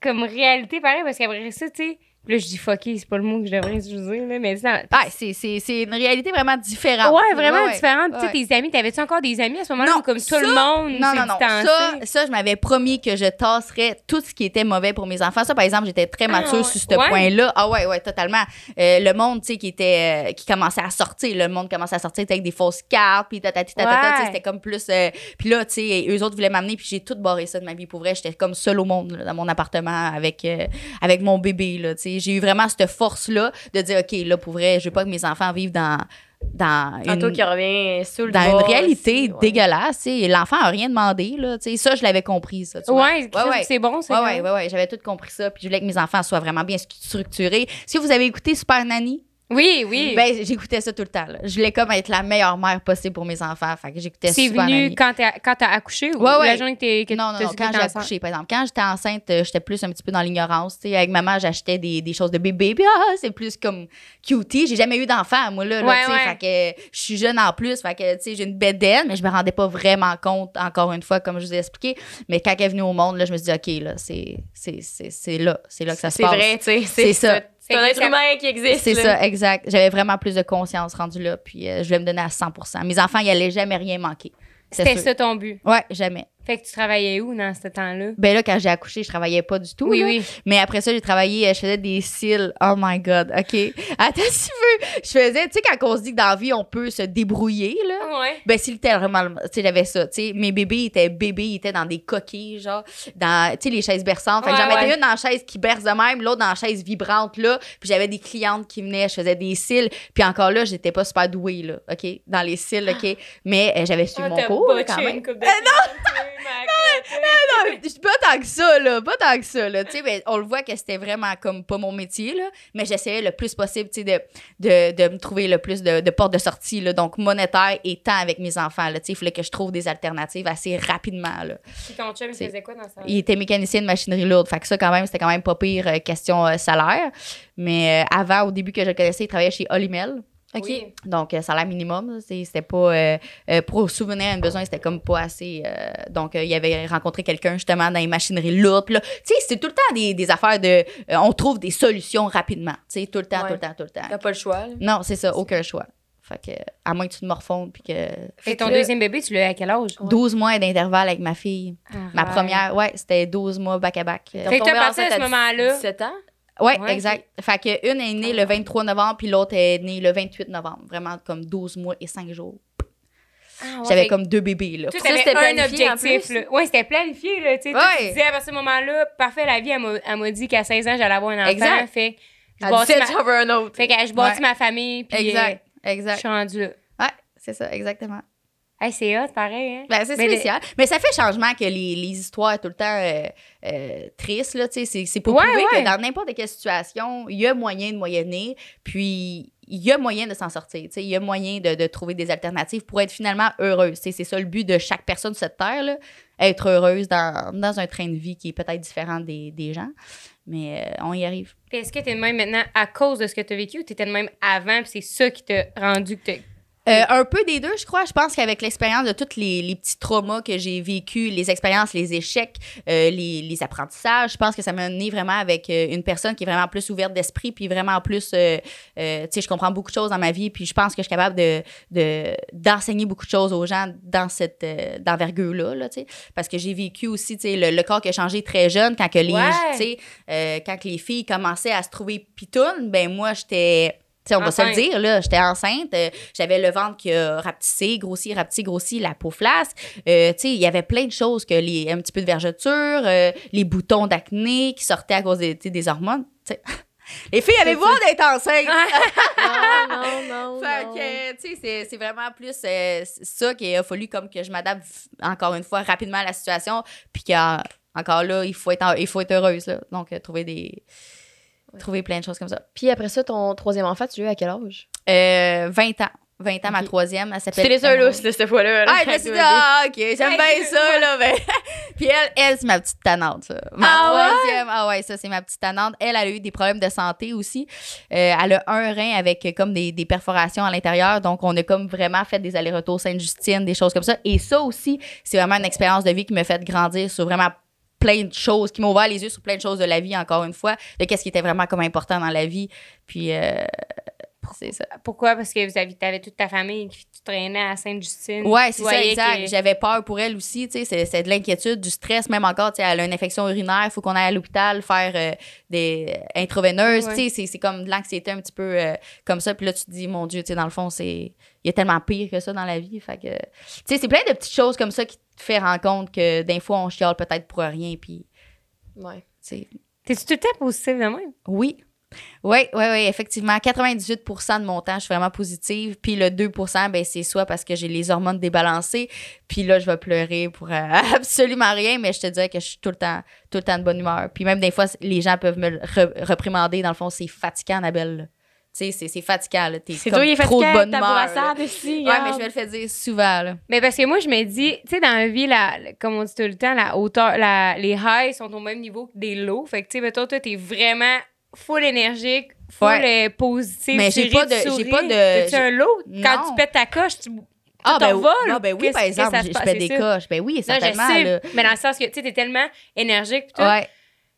comme réalité, pareil, parce qu'après ça, tu sais, là, je dis fucké, c'est pas le mot que je devrais utiliser, là, mais ça, Ah, c'est, c'est, c'est une réalité vraiment différente. Ouais, vraiment Ouais, différente. Tu sais, tes amis, t'avais-tu encore des amis à ce moment-là Non, comme ça- tout le monde Non, non, non. Ça, ça, je m'avais promis que je tasserais tout ce qui était mauvais pour mes enfants. Ça, par exemple, j'étais très Ah, mature ouais. sur ce point-là. Ah ouais, ouais, totalement. Euh, le monde, tu sais, qui était, euh, qui commençait à sortir, le monde commençait à sortir avec des fausses cartes, puis tatati, tatata, c'était comme plus... euh, puis là, tu sais, eux autres voulaient m'amener, puis j'ai tout barré ça de ma vie. Pour vrai, j'étais comme seule au monde, là, dans mon appartement, avec, euh, avec mon bébé, là, tu sais. J'ai eu vraiment cette force-là de dire, OK, là, pour vrai, je veux pas que mes enfants vivent dans... Dans Un une, qui revient sous le dans une réalité ouais. dégueulasse. L'enfant a rien demandé. Là, ça, je l'avais compris. Ça, tu. Ouais, ouais. c'est bon, ça. ouais, ouais, ouais, j'avais tout compris ça. Puis je voulais que mes enfants soient vraiment bien structurés. Que vous avez écouté Super Nanny? Oui, oui. Ben, j'écoutais ça tout le temps. là. Je voulais comme être la meilleure mère possible pour mes enfants. Fait que j'écoutais c'est venu quand t'as, quand t'as accouché ou Ouais, ouais. la journée que, t'es, que non, quand j'ai accouché, par exemple. Quand j'étais enceinte, euh, j'étais plus un petit peu dans l'ignorance. Avec maman, j'achetais des, des choses de bébé. Puis, ah, c'est plus comme cutie. J'ai jamais eu d'enfant, moi, là. Ouais. Fait que je suis jeune en plus. Fait que, tu sais, j'ai une bédaine, mais je me rendais pas vraiment compte, encore une fois, comme je vous ai expliqué. Mais quand elle est venue au monde, là, je me suis dit, OK, là, c'est, c'est, c'est, c'est là. C'est là que ça se C'est passe. vrai, tu sais. C'est ça. C'est un être humain qui existe. C'est ça, exact. J'avais vraiment plus de conscience rendue là, puis euh, je voulais me donner à 100 Mes enfants, ils allaient jamais rien manquer. C'est C'était ça ton but. Ouais, jamais. Fait que tu travaillais où dans ce temps-là? Ben là, quand j'ai accouché, je travaillais pas du tout. Oui, là. oui. Mais après ça, j'ai travaillé, euh, je faisais des cils. Oh my God, OK. Attends, si tu veux. Je faisais, tu sais, quand on se dit que dans la vie, on peut se débrouiller, là. Ouais. Ben, c'est littéralement, tu sais, j'avais ça, tu sais. Mes bébés étaient bébés, ils étaient dans des coquilles, genre, dans, tu sais, les chaises berçantes. Fait que Ouais, j'en mettais ouais. une dans la chaise qui berce de même, l'autre dans la chaise vibrante, là. Puis j'avais des clientes qui venaient, je faisais des cils. Puis encore là, j'étais pas super douée, là, OK, dans les cils, OK? Mais euh, j'avais suivi Ah, mon cours, quand même. une coupe de non! Je suis pas tant que ça, là. Pas tant que ça, là. Tu sais, ben, on le voit que c'était vraiment comme pas mon métier, là. Mais j'essayais le plus possible, tu sais, de, de, de me trouver le plus de, de portes de sortie, là. Donc, monétaire et temps avec mes enfants, là. Tu sais, il fallait que je trouve des alternatives assez rapidement, là. Puis ton chum, il faisait quoi dans ça? Il était mécanicien de machinerie lourde. Fait que ça, quand même, c'était quand même pas pire euh, question euh, salaire. Mais euh, avant, au début que je le connaissais, il travaillait chez Olimel. OK. Oui. Donc, euh, salaire minimum, c'était pas. euh, euh, pour souvenir à un besoin, c'était comme pas assez. euh, donc, il avait rencontré quelqu'un justement dans les machineries lourdes. Tu sais, c'est tout le temps des, des affaires de. on trouve des solutions rapidement. Tu sais, tout le temps, Ouais. tout le temps, tout le temps. T'as pas le choix. là. Non, c'est ça, aucun choix. Fait que, à moins que tu te morfondes, puis que. Fait ton là- deuxième bébé, tu l'as eu à quel âge? 12 mois d'intervalle avec ma fille. Ma Arrête. première, ouais, c'était 12 mois back-à-back. Euh, Fait que t'as parti à ce moment-là. 17 ans. Ouais, Ouais, exact. Fait que une est née le 23 novembre, puis l'autre est née le 28 novembre. Vraiment comme 12 mois et 5 jours. Ah, ouais, J'avais comme deux bébés, là. Toi, Ça, c'était un objectif. Ouais, c'était planifié. Là, tu sais. Toi, tu Ouais. disais à partir de ce moment-là, parfait, la vie, elle m'a- dit qu'à 16 ans, j'allais avoir un enfant. Exact. Fait que je bâtis 17, ma, un autre. fait que je bâtis Ouais. ma famille. Puis, Exact, euh, je exact. suis rendue là. Ouais, c'est ça, exactement. Hey, c'est hot, pareil. Hein? Ben, c'est Mais spécial. Mais ça fait changement que les, les histoires tout le temps euh, euh, tristes, là, tu sais, c'est, pour Ouais, prouver ouais. que dans n'importe quelle situation, il y a moyen de moyenner, puis il y a moyen de s'en sortir, tu sais, il y a moyen de, de trouver des alternatives pour être finalement heureuse, tu c'est ça le but de chaque personne sur cette terre, là, être heureuse dans, dans un train de vie qui est peut-être différent des, des gens, mais euh, on y arrive. Est-ce que t'es de même maintenant à cause de ce que t'as vécu ou t'étais de même avant puis c'est ça qui t'a rendu que. Euh, un peu des deux, je crois. Je pense qu'avec l'expérience de tous les, les petits traumas que j'ai vécu, les expériences, les échecs, euh, les, les apprentissages, je pense que ça m'a amené vraiment avec euh, une personne qui est vraiment plus ouverte d'esprit, puis vraiment plus, euh, tu sais, je comprends beaucoup de choses dans ma vie, puis je pense que je suis capable de de- d'enseigner beaucoup de choses aux gens dans cette d'envergure-là, là, tu sais, parce que j'ai vécu aussi, tu sais, le, le corps qui a changé très jeune, quand que les, Ouais. tu sais, quand que les filles commençaient à se trouver pitounes, ben moi, j'étais... Tu sais, on va se le dire, là, j'étais enceinte, euh, j'avais le ventre qui a rapetissé, grossi, rapetissé, grossi, la peau flasque. Euh, il y avait plein de choses que les, un petit peu de vergeture, euh, les boutons d'acné qui sortaient à cause des, des hormones. Les filles avaient besoin d'être enceintes. Non, non, non. Fait non. que, tu sais, c'est- vraiment plus euh, ça qu'il a fallu comme que je m'adapte encore une fois rapidement à la situation. Puis qu'encore là, il faut être, il faut être heureuse. Là. Donc, trouver des. Trouver plein de choses comme ça. Puis après ça, ton troisième enfant, tu l'as eu à quel âge? Euh, 20 ans. 20 ans, ma troisième. Elle s'appelle. t'es laissé un lousse, là, cette fois-là. là. Ah, me suis dit, ah, ok, j'aime bien ça, là. Ben. Puis elle, elle c'est ma petite tannante, ça. Ma Ah ouais? troisième, ah ouais, ça, c'est ma petite tannante. Elle, elle a eu des problèmes de santé aussi. Euh, elle a un rein avec euh, comme des, des perforations à l'intérieur. Donc, on a comme vraiment fait des allers-retours Sainte-Justine, des choses comme ça. Et ça aussi, c'est vraiment une expérience de vie qui m'a fait grandir sur vraiment plein de choses, qui m'ont ouvert les yeux sur plein de choses de la vie, encore une fois, de qu'est-ce qui était vraiment comme important dans la vie. Puis, euh, c'est ça. Pourquoi? Parce que vous t'avais toute ta famille qui tu traînais à Sainte-Justine. Ouais, c'est ça, exact. que- J'avais peur pour elle aussi, tu sais, c'est, de l'inquiétude, du stress, même encore, tu sais, elle a une infection urinaire, il faut qu'on aille à l'hôpital faire euh, des intraveineuses, Ouais. tu sais, c'est, comme de l'anxiété un petit peu euh, comme ça, puis là, tu te dis, mon Dieu, tu sais, dans le fond, c'est, il y a tellement pire que ça dans la vie, fait que, tu sais, c'est plein de petites choses comme ça qui fait rendre compte que d'un fois, on chiale peut-être pour rien, puis, Ouais. T'es-tu tout le temps positif de même? oui. Oui, oui, oui, effectivement. 98% de mon temps, je suis vraiment positive. Puis le 2% ben, c'est soit parce que j'ai les hormones débalancées, puis là, je vais pleurer pour euh, absolument rien, mais je te dirais que je suis tout le temps, tout le temps de bonne humeur. Puis même des fois, les gens peuvent me re- reprimander. Dans le fond, c'est fatigant, Annabelle. Sais, c'est- c'est fatigant. là. T'es C'est comme toi, il est trop de bonne humeur. ici. Ouais, mais je vais le faire dire souvent. Là. Mais parce que moi, je me dis, tu sais, dans la vie, la, comme on dit tout le temps, la hauteur, la, les highs sont au même niveau que des lows. Fait que, tu sais, mettons, toi, t'es vraiment full énergique, full Ouais. euh, positif. Mais j'ai pas de- j'ai pas de- j'ai- un lot? Quand Non. tu pètes ta coche, tu Ah, ben, t'envoles, non, ben oui, par exemple, je fais c'est des coches. Ben oui, Non, je certainement. sais, là. mais dans le sens que, tu sais, t'es tellement énergique, pis tout. Ouais.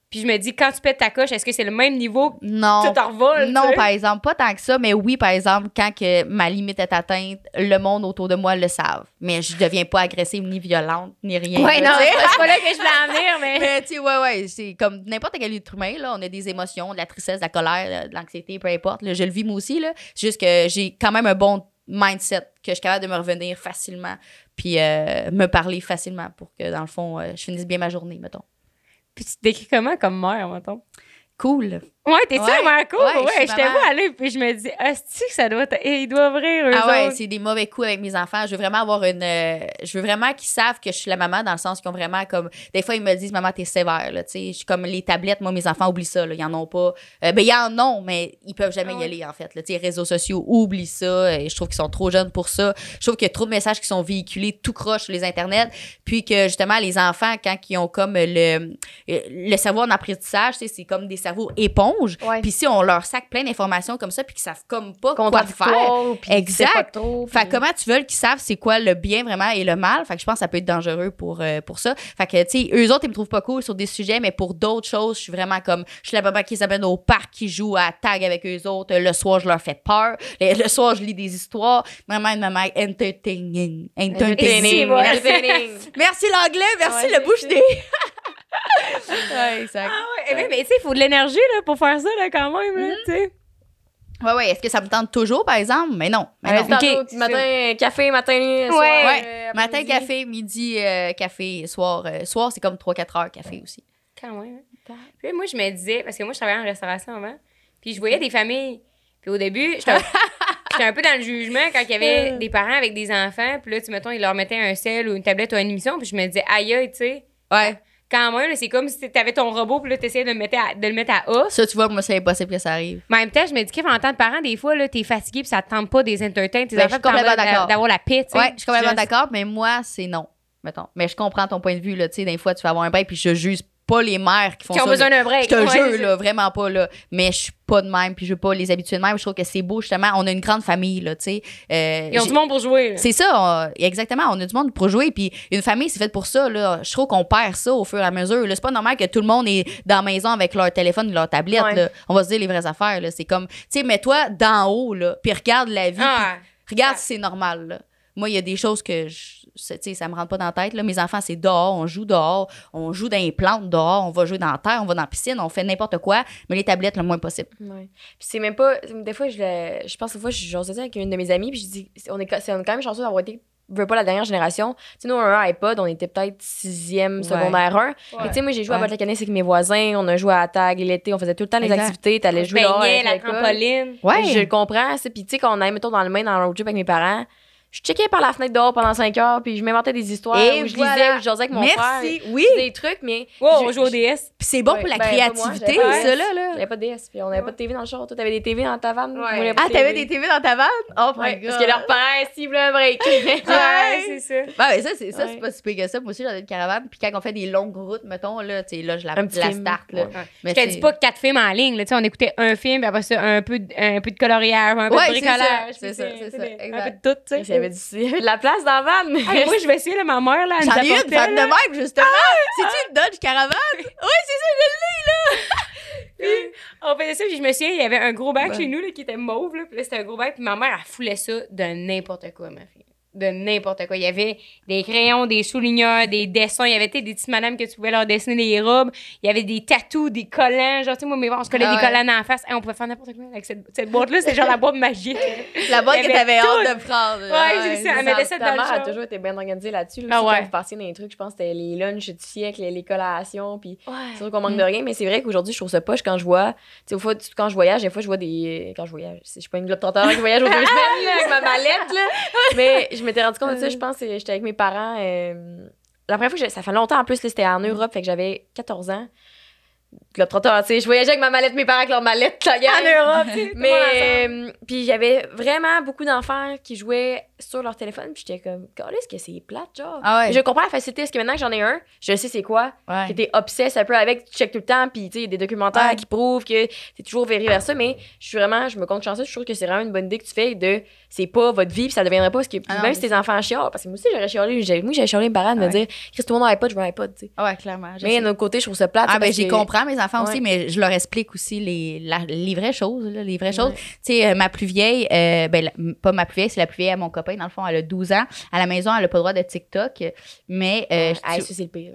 Puis je me dis, quand tu pètes ta coche, est-ce que c'est le même niveau que Non. tu t'envoles? Non, tu sais? par exemple, pas tant que ça, mais oui, par exemple, quand que ma limite est atteinte, le monde autour de moi le savent. Mais je deviens pas agressive ni violente ni rien. Là, non, tu c'est pas- là que je voulais en venir, mais. Mais tu sais, ouais, ouais, c'est comme n'importe quel être humain, là, on a des émotions, de la tristesse, de la colère, de l'anxiété, peu importe. là, je le vis moi aussi, là. C'est juste que j'ai quand même un bon mindset, que je suis capable de me revenir facilement, puis euh, me parler facilement pour que, dans le fond, euh, je finisse bien ma journée, mettons. Puis tu te décris comment comme mère, mettons? Cool. Ouais, t'es-tu Ouais. mère cool? Ouais, Ouais, maman. vu aller, puis je me dis, est-ce que ça doit ils doivent rire, eux Ah ouais, c'est des mauvais coups avec mes enfants. Je veux vraiment avoir une. euh, je veux vraiment qu'ils savent que je suis la maman dans le sens qu'ils ont vraiment comme. Des fois, ils me disent, maman, t'es sévère, là. Tu sais, je suis comme les tablettes. Moi, mes enfants oublient ça, là. Ils en ont pas. Euh, ben, ils en ont, mais ils peuvent jamais Ah y aller, en fait. Là. Tu sais, les réseaux sociaux oublient ça. Et je trouve qu'ils sont trop jeunes pour ça. Je trouve qu'il y a trop de messages qui sont véhiculés tout croche sur les internets. Puis que, justement, les enfants, quand ils ont comme le, euh, le cerveau en apprentissage, c'est comme des cerveaux éponges. Ouais. Puis si on leur sac plein d'informations comme ça, puis qu'ils savent comme pas quoi faire. Exact. pas. Fait comment tu veux qu'ils savent c'est quoi le bien vraiment et le mal? Fait que je pense que ça peut être dangereux pour, euh, pour ça. Fait que, tu sais, eux autres, ils me trouvent pas cool sur des sujets, mais pour d'autres choses, je suis vraiment comme, je suis la maman qui les amène au parc, qui joue à tag avec eux autres. Le soir, je leur fais peur. Le, le soir, je lis des histoires. Vraiment une maman entertaining. Entertaining. Merci l'anglais, merci Ouais, le bouche des. ouais, exact. Ah ouais, mais, mais tu sais, il faut de l'énergie là, pour faire ça là, quand même. Là, tu sais. Ouais, ouais. Est-ce que ça me tente toujours, par exemple? Mais non. Mais non. Matin, café, matin, soir, Ouais. euh, Matin, café, midi, euh, café, soir. euh, soir, c'est comme 3-4 heures café aussi. Quand même. Puis moi, je me disais, parce que moi, je travaillais en restauration avant, puis je voyais des familles. Puis au début, j'étais un, j'étais un peu dans le jugement quand il y avait des parents avec des enfants, puis là, tu mettons, ils leur mettaient un sel ou une tablette ou une émission, puis je me disais, aïe, aïe, tu sais. Ouais. Quand même, c'est comme si t'avais ton robot, puis là, t'essayais de le mettre à, de le mettre à off. Ça, tu vois, moi, c'est impossible que ça arrive. Mais en même temps, je me dis qu'en tant que parent, des fois, là, t'es fatigué, puis ça te tente pas des entertains, tes Ben, je enfants, d'avoir la sais. Ouais, je suis complètement d'accord, mais moi, c'est non. Mettons. Mais je comprends ton point de vue, là. Tu sais, des fois, tu vas avoir un break, puis je juge pas les mères qui font Qui ont ça. besoin d'un break. Je te Ouais, jure, c'est- là, vraiment pas, là. Mais je suis pas de même, puis je veux pas les habituer de même. Je trouve que c'est beau, justement. On a une grande famille, là, tu sais. Euh, Ils ont du monde pour jouer. c'est ça, on- exactement. On a du monde pour jouer. Puis une famille, c'est fait pour ça. Là. Je trouve qu'on perd ça au fur et à mesure. là. C'est pas normal que tout le monde est dans la maison avec leur téléphone, leur tablette. Ouais. là. On va se dire les vraies affaires. là. C'est comme, tu sais, mets-toi d'en haut, là, puis regarde la vie. Ah, puis regarde si c'est normal. là. Moi, il y a des choses que je, ça me rentre pas dans la tête. Là. Mes enfants, c'est dehors, on joue dehors, on joue dans les plantes dehors, on va jouer dans la terre, on va dans la piscine, on fait n'importe quoi, mais les tablettes le moins possible. Ouais. Puis c'est même pas. Des fois, je, le- je pense des fois, je j'ose dire avec une de mes amies, puis je dis, on est, c'est- on est quand même chanceux d'avoir été. veux pas la dernière génération. Tu sais, nous, on a un iPod, on était peut-être sixième, Ouais. secondaire 1. Mais tu sais, moi, j'ai joué à Ouais. Battle la Canisse avec mes voisins, on a joué à la tag l'été, on faisait tout le temps les Exact. activités, t'allais jouer avec la trampoline. Ouais. Je le comprends, ça. Puis tu sais, quand on allait, mettons, dans le main, dans le road trip avec mes parents, je checkais par la fenêtre dehors pendant 5 heures, puis je m'inventais des histoires, Et ou je voilà. lisais, ou je jasais avec mon frère. Merci. Oui. Des trucs, mais. Wow, je- on joue au DS. Puis c'est bon Ouais, pour la ben, moi, créativité, ça, là. là. J'avais pas de DS, puis on avait pas de TV dans le char. Toi, t'avais des TV dans ta van. Moi, Ouais. j'avais pas Ah, t'avais des TV dans ta vanne? Oh my god. parce que leurs parents, s'ils voulaient un break. Ouais, c'est ça. Ben, ça, c'est ça, c'est pas si pire que ça. Moi aussi, j'avais une caravane. Puis quand on fait des longues routes, mettons, là, tu sais, là, je la, Un petit la start, là. Ouais. Mais Je te dis pas quatre films en ligne. Là, Tu sais, on écoutait un film, puis après ça, un peu, de- un peu de coloriage, un peu de c'est bricolage. c'est ça, c'est ça, Un peu de tout, tu Il il y avait de la place dans la van. mais- Ah, moi, je vais essayer, là, ma mère, là, elle J'en ai une, apportait, femme de là. même, justement. C'est-tu une Dodge Caravane? oui, c'est ça, Puis, on faisait ça, puis je me souviens, il y avait un gros bac Ouais. chez nous là, qui était mauve, là, puis là, c'était un gros bac, puis ma mère, elle foulait ça de n'importe quoi, ma fille. De n'importe quoi. Il y avait des crayons, des souligneurs, des dessins. Il y avait des petites madames que tu pouvais leur dessiner des robes. Il y avait des tatous, des collants. Genre, tu sais, moi, mes parents, on se collait Ah des ouais. collants dans la face. Hey, on pouvait faire n'importe quoi avec cette, cette boîte-là. C'est genre la boîte magique. La boîte que t'avais hâte de prendre. Ouais, c'est ça. Elle mettait ça dans le mère a toujours été bien organisée là-dessus. Là, Ah ouais. Quand vous dans les trucs, je pense que c'était les lunchs du siècle, les, les collations. Puis Ouais. c'est sûr qu'on manque de rien, mais c'est vrai qu'aujourd'hui, je trouve ça poche quand je vois. Tu sais, fois, quand je voyage, des fois, je vois des. Quand je voyage, je suis pas une globe qui voyage aux deux semaines ma mallette, là. Mais je m'étais rendu compte de ça, je pense, que j'étais avec mes parents. euh, La première fois que j'ai- ça fait longtemps en plus, c'était en Europe, fait que j'avais 14 ans. Globe trotteur, tu sais, je voyageais avec ma mallette, mes parents avec leur mallette, la. En Europe, tu Mais euh, puis il y avait vraiment beaucoup d'enfants qui jouaient sur leur téléphone, puis j'étais comme est-ce que c'est plate genre? Ah ouais. Je comprends la facilité parce que maintenant que j'en ai un, je sais c'est quoi. Ouais. T'es obsesse un peu avec, tu checkes tout le temps, puis tu sais il y a des documentaires Ouais. qui prouvent que t'es toujours vers vers ça, mais je suis vraiment je me compte chanceuse, je trouve que c'est vraiment une bonne idée que tu fais de c'est pas votre vie, puis ça deviendrait pas parce que Ah même si tes enfants chialent, parce que moi aussi j'aurais chialé, moi j'avais chialé mes parents de me dire Chris tout le monde a iPod, je veux un iPod, tu sais. Ah ouais, clairement. Mais d'un autre côté, je trouve ça plate. Ah, c'est ben, j'y que- comprends, mes enfants aussi, Ouais. mais je leur explique aussi les, la- les vraies choses, là, les vraies choses. Tu sais, euh, ma plus vieille, euh, ben, la- pas ma plus vieille, c'est la plus vieille à mon copain, dans le fond, elle a 12 ans. À la maison, elle a pas le droit de TikTok, mais, euh, Ah, c'est le pire.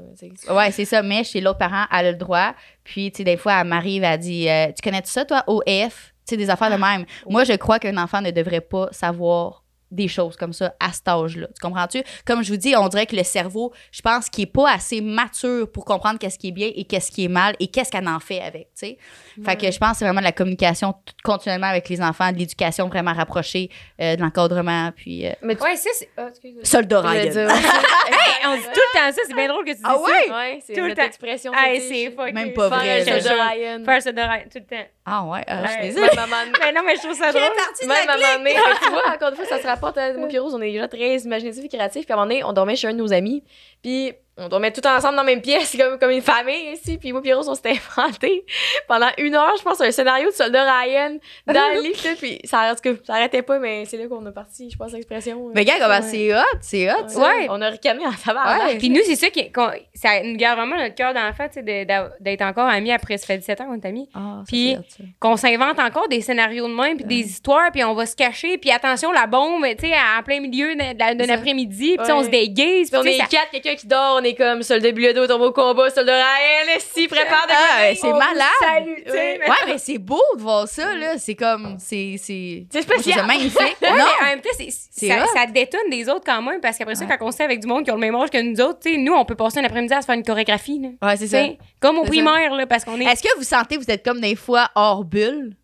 ouais, c'est ça, mais chez l'autre parent, elle a le droit. Puis, tu sais, des fois, elle m'arrive, elle dit, euh, tu connais ça, toi, OF? Tu sais, des affaires de même. Moi, je crois qu'un enfant ne devrait pas savoir des choses comme ça à cet âge-là. Tu comprends-tu? Comme je vous dis, on dirait que le cerveau, je pense qu'il est pas assez mature pour comprendre qu'est-ce qui est bien et qu'est-ce qui est mal et qu'est-ce qu'elle en fait avec, tu sais. Fait que je pense que c'est vraiment de la communication continuellement avec les enfants, de l'éducation vraiment rapprochée, euh, de l'encadrement, puis euh, Mais tu Ouais, ça, c'est. Ah, excuse. soldat Hey, on dit tout le temps ça, c'est bien drôle que tu dis Ah ça. ouais? Ouais, c'est Tout le notre temps. expression. Hey, c'est. Même pas Faire vrai, de Ryan. Faire Ryan, tout le temps. Ah ouais, ah, je suis désolée. Maman. Mais non, mais je trouve ça drôle. Même fait que tu vois, encore une fois, ça se rapporte à moi et Rose, on est déjà très imaginatifs et créatifs. Puis à un moment donné, on dormait chez un de nos amis. Puis on dormait tout ensemble dans la même pièce, comme, comme une famille ici. Puis moi et Rose, on s'était inventé pendant une heure, je pense, un scénario de soldat Ryan dans le lit. là, Puis ça, en tout cas, ça arrêtait pas, mais c'est là qu'on a parti, je pense, l'expression. Mais gars, Ouais. c'est hot, c'est hot. Ouais. On a ricané en tabac. Puis nous, c'est ça qui qu'on- ça nous garde vraiment notre cœur d'enfant, tu sais, d'être encore amis après, ça fait 17 ans qu'on est amis. Ah, ça, Puis-. Qu'on s'invente encore des scénarios de même, puis des histoires, puis on va se cacher, puis attention, la bombe, tu sais, en plein milieu ça. l'après-midi, puis on se déguise, Puis on est quatre, quelqu'un qui dort, on est comme soldat Bilodeau tombe au combat, soldat Ryan, si, prépare de Ah, c'est malade. tu sais. Ouais, mais c'est beau de voir ça, là. C'est comme. C'est. C'est C'est spécial. c'est magnifique. Non. mais en même temps, c'est, C'est ça, ça détonne des autres quand même, parce qu'après ça, Ouais. quand on sait avec du monde qui ont le même âge que nous autres, tu sais, nous, on peut passer un après-midi à se faire une chorégraphie. Là, Ouais, c'est ça. Comme au primaire, là, parce qu'on est. Est-ce que vous sentez que vous êtes comme des fois hors bulle?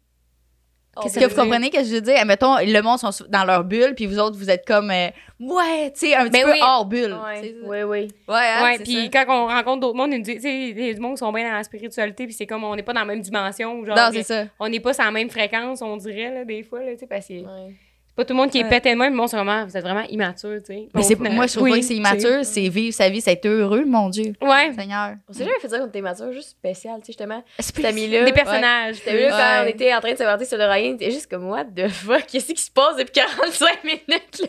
Est-ce ça que veut vous comprenez ce que je veux dire? Mettons, le monde sont dans leur bulle, puis vous autres, vous êtes comme, euh, ouais, tu sais, un petit Ben peu oui. hors bulle. Ouais, oui, oui. Ouais, hein, Ouais, puis quand on rencontre d'autres mondes, ils nous disent, tu sais, il y a du monde qui sont bien dans la spiritualité, puis c'est comme on n'est pas dans la même dimension. Genre, Non, c'est ça. on n'est pas sur la même fréquence, on dirait, là, des fois, là, tu sais, parce que Ouais. Pas tout le monde qui est Ouais. pété de même, mais bon, c'est vraiment, vous êtes vraiment immature, tu sais. Mais c'est, moi, je trouve oui, pas que c'est tu immature, c'est vivre sa vie, c'est être heureux, mon Dieu. Ouais, Seigneur. On s'est jamais fait dire qu'on était mature, juste spécial, tu sais, justement. Cet Spécial. des personnages. T'as vu, là, quand on était en train de se vanter sur le Ryan, t'es juste comme, what the fuck, qu'est-ce qui se passe depuis 45 minutes, là,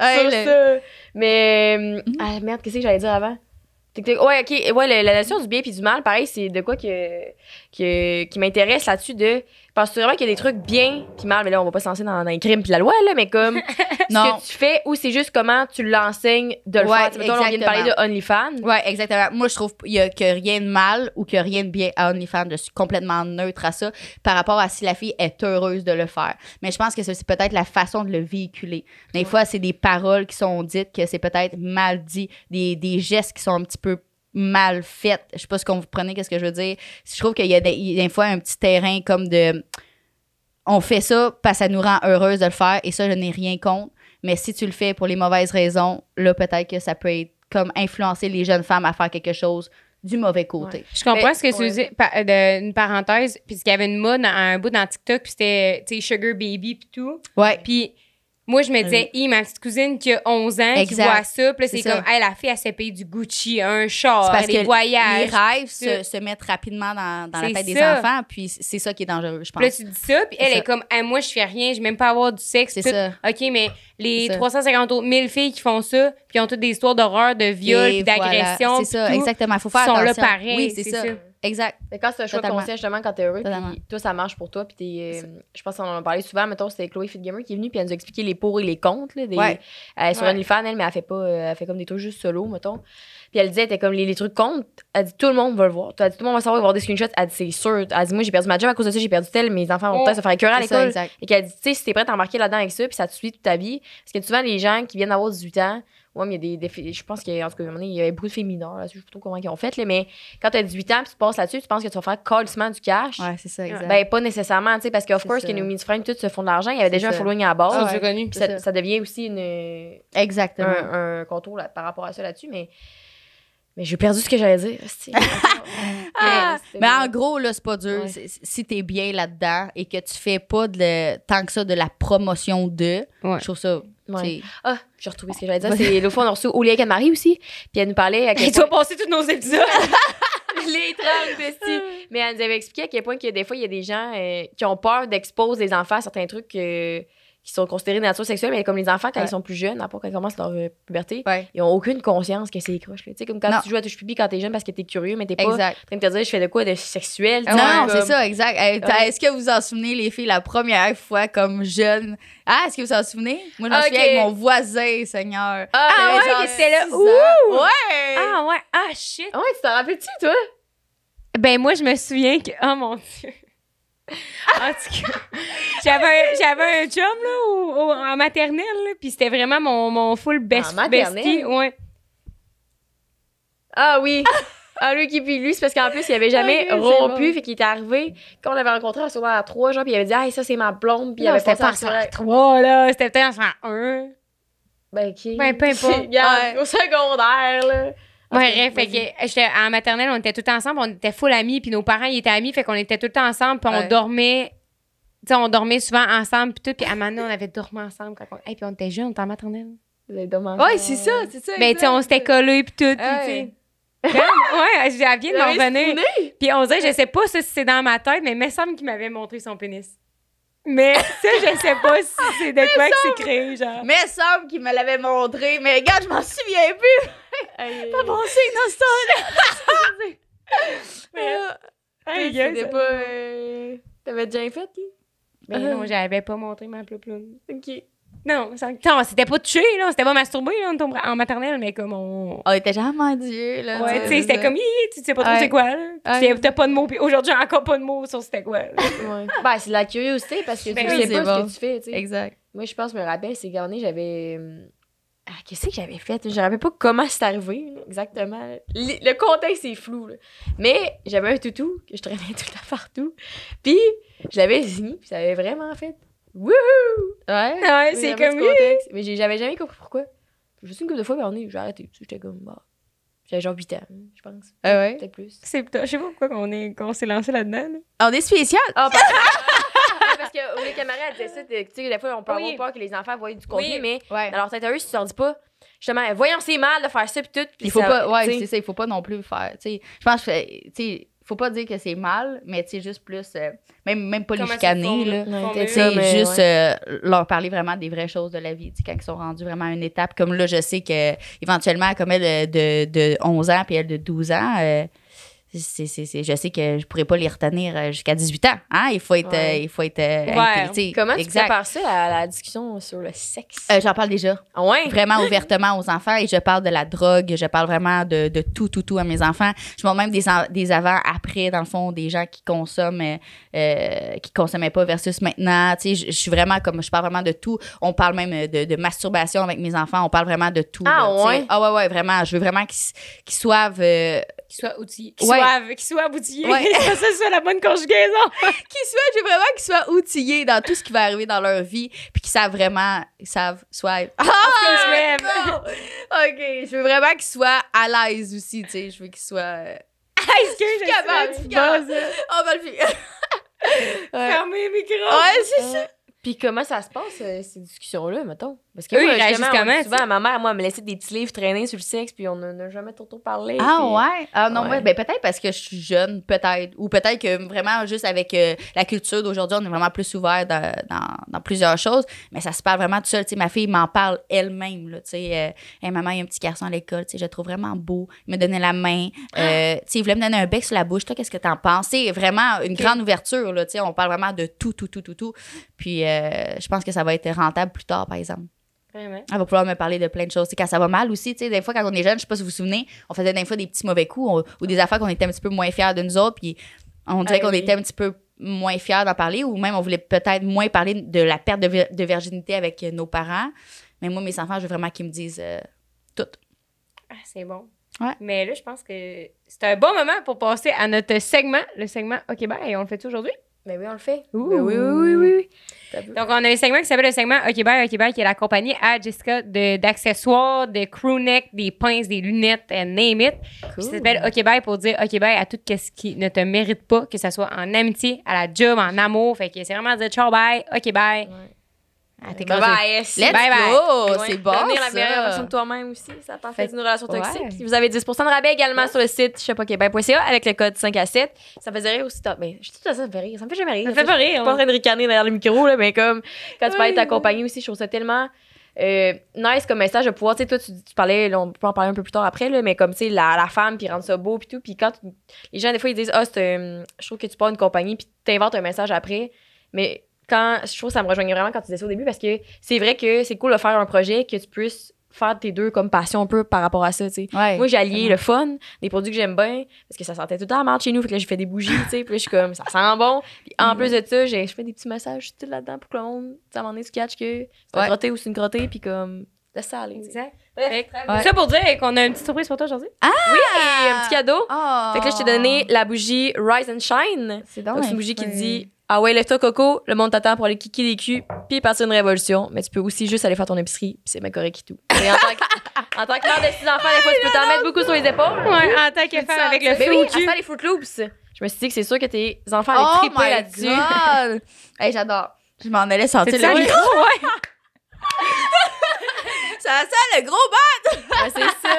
Ouais, sur le- ça? Mais, euh, ah merde, qu'est-ce que j'allais dire avant? Ouais, ok. Ouais, la, la notion du bien puis du mal, pareil, c'est de quoi que, que, qui m'intéresse là-dessus de. Que vraiment qu'il y a des trucs bien puis mal, mais là, on va pas se lancer dans, dans les crimes puis la loi, là, mais comme ce Non. que tu fais ou c'est juste comment tu l'enseignes de le Ouais, faire. Tu sais, on vient de parler de OnlyFans. Ouais, exactement. Moi, je trouve qu'il y a que rien de mal ou que rien de bien à OnlyFans. Je suis complètement neutre à ça par rapport à si la fille est heureuse de le faire. Mais je pense que c'est c'est peut-être la façon de le véhiculer. Des fois, c'est des paroles qui sont dites que c'est peut-être mal dit, des, des gestes qui sont un petit peu mal faits. Je sais pas ce qu'on vous prenez, qu'est-ce que je veux dire. Je trouve qu'il y a des, des fois un petit terrain comme de on fait ça parce que ça nous rend heureuse de le faire et ça, je n'ai rien contre. Mais si tu le fais pour les mauvaises raisons, là, peut-être que ça peut être comme influencer les jeunes femmes à faire quelque chose du mauvais côté. Je comprends Mais- ce que tu ouais. dis, pa- de- une parenthèse, puisqu'il y avait une mode, un bout dans TikTok, puis c'était, tu sais, Sugar Baby, puis tout. Ouais. Puis moi, je me disais, hi, ma petite cousine qui a 11 ans, qui Exact. voit ça, puis c'est comme, hey, la fille, elle s'est payée du Gucci, un char, parce des que voyages. les rêves se, se mettent rapidement dans, dans la tête des enfants, puis c'est ça qui est dangereux, je Puis là, pense. tu dis ça, puis elle ça. est comme, Hey, moi, je fais rien, je vais même pas avoir du sexe. C'est ça. OK, mais les C'est ça. 350 autres 1000 filles qui font ça, puis qui ont toutes des histoires d'horreur, de viol, d'agression. voilà. C'est ça, tout, exactement. Il faut faire sont là pareil, Oui, c'est c'est ça. ça. Exact. Mais quand c'est un choix Totalement. conscient, justement, quand t'es heureux, puis toi, ça marche pour toi, puis t'es. euh, je pense qu'on en a parlé souvent. Mettons, c'était Chloé Fitgamer qui est venue, puis elle nous a expliqué les pour et les contre. Là, des, Ouais. Elle est sur Ouais. OnlyFans, elle, mais elle fait pas. euh, Elle fait comme des trucs juste solo, mettons. Puis elle disait, elle était comme les, les trucs contre. Elle dit, tout le monde va le voir. Elle dit, tout le monde va savoir, il va voir des screenshots. Elle dit, c'est sûr. Elle dit, moi, j'ai perdu ma job à cause de ça, j'ai perdu tel, mes enfants vont Oh. peut-être se faire écœurer à l'école. exact. Et qu'elle dit, tu sais, si t'es prête à embarquer là-dedans avec ça, puis ça te suit toute ta vie. Parce que souvent, les gens qui viennent d'avoir 18 ans, ouais, mais il y a des, je pense qu'il y a, en tout cas, moment donné, il y avait beaucoup de filles mineures, là, je sais pas trop comment ils ont fait, là, mais quand t'as 18 ans, puis tu passes là-dessus, tu penses que tu vas faire calissement du cash. Ouais, c'est ça, exact. Ben, pas nécessairement, tu sais, parce que, of course, ça. que nos mini-frames, tout se font de l'argent. Il y avait déjà un following à la base. Ouais. j'ai connu. Puis ça, ça. ça devient aussi une, Exactement. un, un contour là, par rapport à ça là-dessus, mais. Mais j'ai perdu ce que j'allais dire. Ah, mais en gros, là, c'est pas dur. Ouais. Si t'es bien là-dedans et que tu fais pas de tant que ça de la promotion de, Ouais. je trouve ça. Ouais. Ah, j'ai retrouvé ce que j'allais dire. C'est l'autre fois, on a reçu Olia Marie aussi. Puis elle nous parlait à quel vas passer tous nos épisodes. les 30 besties. Mais elle nous avait expliqué à quel point que des fois, il y a des gens euh, qui ont peur d'exposer les enfants à certains trucs euh, qui sont considérés de nature sexuelle, mais comme les enfants, quand Ouais. ils sont plus jeunes, à part quand ils commencent leur euh, puberté, Ouais. ils ont aucune conscience que c'est les croches. Tu sais, comme quand Non. tu joues à touche pipi quand t'es jeune parce que t'es curieux, mais t'es pas Exact. en train de te dire je fais de quoi de sexuel. tu Non, sais, non, comme- c'est ça, exact. Ouais. Est-ce que vous en souvenez, les filles, la première fois comme jeune? Ah, est-ce que vous en souvenez? Moi, je Ok. souviens avec mon voisin, Seigneur. Ah, Ah ouais, genre, que c'était là. Ouh! Ouais! Ah ouais, ah shit. Ah ouais, tu t'en rappelles-tu, toi? Ben moi, je me souviens que... Oh mon Dieu. En tout cas, j'avais un, j'avais un chum là, au- au- en maternelle, là, puis c'était vraiment mon, mon full best En maternelle? bestie. Ouais. Ah oui! Ah, lui qui puis lui, c'est parce qu'en plus, il avait jamais c'est rompu, fait qu'il était arrivé, quand on l'avait rencontré à secondaire 3, genre, puis il avait dit, ah, ça, c'est ma blonde, puis il Non, avait c'était passé pas en en secondaire- 3, là. C'était peut-être en 1. Ben, ok. Ben, peu importe. Au secondaire, là. Ouais, fait que en maternelle, on était tout ensemble, on était full amis, puis nos parents, ils étaient amis, fait qu'on était tout ensemble, puis on Ouais. dormait, tu sais, on dormait souvent ensemble, puis tout, puis à donné, on avait dormi ensemble quand on... Hey, puis on était jeunes, on était en maternelle. Dommage. Ouais, c'est ça, c'est ça. Ben, tu sais, on s'était collés, puis tout, puis Ouais. tu sais. Comme, ouais, j'ai- elle vient de m'en revenir. Puis on dirait, je sais pas ça, si c'est dans ma tête, mais il me semble qu'il m'avait montré son pénis. Mais ça, je sais pas si c'est de quoi que c'est créé, genre. Mais semble qu'il me l'avait montré, mais regarde, je m'en souviens plus. Pas pensé dans ce. Hey, C'était pas. euh, T'avais déjà fait, là? Ben non, j'avais pas montré ma plouploune. Ok. Non, non, c'était pas touché, là. C'était pas masturbé, là. En maternelle, mais comme on. On était genre, mon Dieu, là. Ouais, tu sais, c'était comme, tu sais pas trop Ouais. c'est quoi, là. Ouais. T'as pas de mots, puis aujourd'hui, j'ai encore pas de mots sur c'était quoi. là. Ouais. Ben, c'est la curiosité parce que Ben tu oui, sais pas bon. ce que tu fais, tu sais. Exact. Moi, je pense, je me rappelle, c'est garni, j'avais. euh, Ah, qu'est-ce que j'avais fait? Je me rappelle pas comment c'est arrivé, exactement. Le, le contexte, c'est flou, là. Mais j'avais un toutou que je traînais tout le temps partout. Puis, je l'avais signé, puis ça avait vraiment fait. Wouhou! Ouais. Ouais, Mais c'est j'avais comme. contexte. Mais j'avais jamais compris pourquoi. Juste une couple de fois, garni, j'ai arrêté. J'étais comme. Bah. J'avais genre 8 ans, je pense. Ah ouais? Peut-être plus. C'est je sais pas pourquoi qu'on est- qu'on s'est lancé là-dedans. là. On est spécial. Ah, parce, parce que les camarades disaient ça, tu sais, des fois, on peut Oui. avoir peur que les enfants voient du contenu, Oui. mais Ouais. alors peut-être à eux, si tu leur dis pas, justement, voyons, c'est mal de faire ça, puis tout. puis Il faut ça- pas, ouais, c'est ça, il faut pas non plus faire. tu sais, Je pense que, tu sais, faut pas dire que c'est mal, mais sais, juste plus, euh, même, même pas les chicaner, c'est là? Ouais, mais juste euh, leur parler vraiment des vraies choses de la vie, tu sais, quand ils sont rendus vraiment à une étape. Comme là, je sais que éventuellement, comme elle de, de 11 ans puis elle de 12 ans, euh, c'est, c'est, c'est- je sais que je pourrais pas les retenir euh, jusqu'à 18 ans. Hein? Il faut être, Ouais. euh, il faut être euh, Ouais. Comment tu exact. prépares ça à la discussion sur le sexe? Euh, j'en parle déjà. Ah ouais? vraiment ouvertement aux enfants et je parle de la drogue, je parle vraiment de, de tout, tout, tout à mes enfants. Je montre même des, des avant, après, dans le fond, des gens qui consomment, euh, qui consommaient pas versus maintenant. Je, je suis vraiment comme, je parle vraiment de tout. On parle même euh, de, de masturbation avec mes enfants, on parle vraiment de tout. Ah, là, ouais? Ah ouais, ouais, vraiment. Je veux vraiment qu'ils soient... Qu'il soit outillé. Qu'il Ouais. soit, qu'il soit aboutillé. Ouais. ça, ça soit la bonne conjugaison. qu'ils soient, je veux vraiment qu'ils soient outillés dans tout ce qui va arriver dans leur vie, puis qu'ils savent vraiment, ils savent soit... Ah! je rêve. non! OK, je veux vraiment qu'ils soient à l'aise aussi, tu sais. Je veux qu'ils soient... euh, Est-ce que je suis capable, je. On va le faire. Fermez les micros. Ouais, c'est ça. Puis comment ça se passe, euh, ces discussions-là, mettons? Parce que Eux, moi, ils réagissent comment, souvent, ma mère, moi, elle me laissait des petits livres traîner sur le sexe, puis on n'en a jamais trop, trop parlé. Ah puis- ouais? Ah non, Ouais. ouais. ben peut-être parce que je suis jeune, peut-être. Ou peut-être que vraiment, juste avec euh, la culture d'aujourd'hui, on est vraiment plus ouvert dans, dans, dans plusieurs choses. Mais ça se parle vraiment tout seul. Ma fille m'en parle elle-même. Là, tu sais, euh, Hey, maman, il y a un petit garçon à l'école. Je le trouve vraiment beau. Il me donnait la main. Euh, tu sais, il voulait me donner un bec sur la bouche. Toi, qu'est-ce que t'en penses? C'est vraiment une grande ouverture. Là, on parle vraiment de tout, tout, tout, tout, tout. Puis euh, je pense que ça va être rentable plus tard, par exemple. Vraiment. Elle va pouvoir me parler de plein de choses. Quand ça va mal aussi, des fois, quand on est jeune, je sais pas si vous vous souvenez, on faisait des fois des petits mauvais coups on- ou des affaires qu'on était un petit peu moins fiers de nous autres, puis on dirait Ah qu'on oui. était un petit peu moins fiers d'en parler ou même on voulait peut-être moins parler de la perte de, vir- de virginité avec nos parents. Mais moi, mes enfants, je veux vraiment qu'ils me disent euh, tout. Ah, c'est bon. Ouais. Mais là, je pense que c'est un bon moment pour passer à notre segment, le segment OK, ben, et on le fait aujourd'hui? Mais oui, on le fait. Ouh. Oui, oui, oui, oui? Donc, on a un segment qui s'appelle le segment OK Bye, OK Bye, qui est la compagnie à Jessica de- d'accessoires, de, crew neck, des pinces, des lunettes, and name it. Puis Ça s'appelle OK Bye pour dire OK Bye à tout ce qui ne te mérite pas, que ce soit en amitié, à la job, en amour. Fait que c'est vraiment dire ciao bye, OK Bye. Ouais. Ah, t'es Bye bye. Let's Bye bye. go! Ouais. C'est bon, Devenir la meilleure version de toi-même aussi. Ça parfait Fait- d'une relation ouais. toxique. Vous avez 10 de rabais également sur le site shopokebay.ca avec le code 5 à 7. Ça faisait rire aussi. Mais je dis tout ça, ça me fait rire. Ça me fait jamais rire. Ça me fait pas Je suis rire. pas en train de ricaner derrière le micro, là, mais comme quand tu parlais de ta Ouais. compagnie aussi, je trouve ça tellement euh, nice comme message de pouvoir. Tu sais, toi, tu, tu parlais, on peut en parler un peu plus tard après, là, mais comme, tu sais, la, la femme, puis rendre ça beau, puis tout. Puis quand tu- les gens, des fois, ils disent, ah, c'est, euh, je trouve que tu pars une compagnie, puis t'inventes un message après. Mais quand, je trouve que ça me rejoignait vraiment quand tu disais ça au début, parce que c'est vrai que c'est cool de faire un projet que tu puisses faire tes deux comme passion un peu par rapport à ça, tu sais. Ouais. Moi, j'ai allié le fun, des produits que j'aime bien, parce que ça sentait tout le temps la chez nous. Fait que là, j'ai fait des bougies, tu sais. Puis là, je suis comme, ça sent bon. Puis en plus de ça, j'ai je fais des petits messages tout là-dedans pour que le monde, tu à un moment donné, tu catches que c'est un Ouais. crotté ou c'est une crottée, puis comme, laisse ça aller. Exact. Fait Ouais. Ça pour dire qu'on a une petite surprise pour toi aujourd'hui. Et un petit cadeau. Oh. Fait que là, je t'ai donné la bougie Rise and Shine. C'est Donc, donc c'est une bougie qui dit Ah ouais, lève-toi, Coco, le monde t'attend pour aller kicker les culs, puis partir une révolution. Mais tu peux aussi juste aller faire ton épicerie, puis c'est bien correct et tout. Et en tant que, en tant que mère de six enfants, des fois, tu peux t'en mettre beaucoup sur les épaules. Ouais, en tant que femme avec le Mais feu oui, les Fruit Loops. Je me suis dit que c'est sûr que tes enfants allaient Oh triper là-dessus. Hey, j'adore. Je m'en allais sentir le gros, ouais. Ça sent le gros bas! Ouais, c'est ça.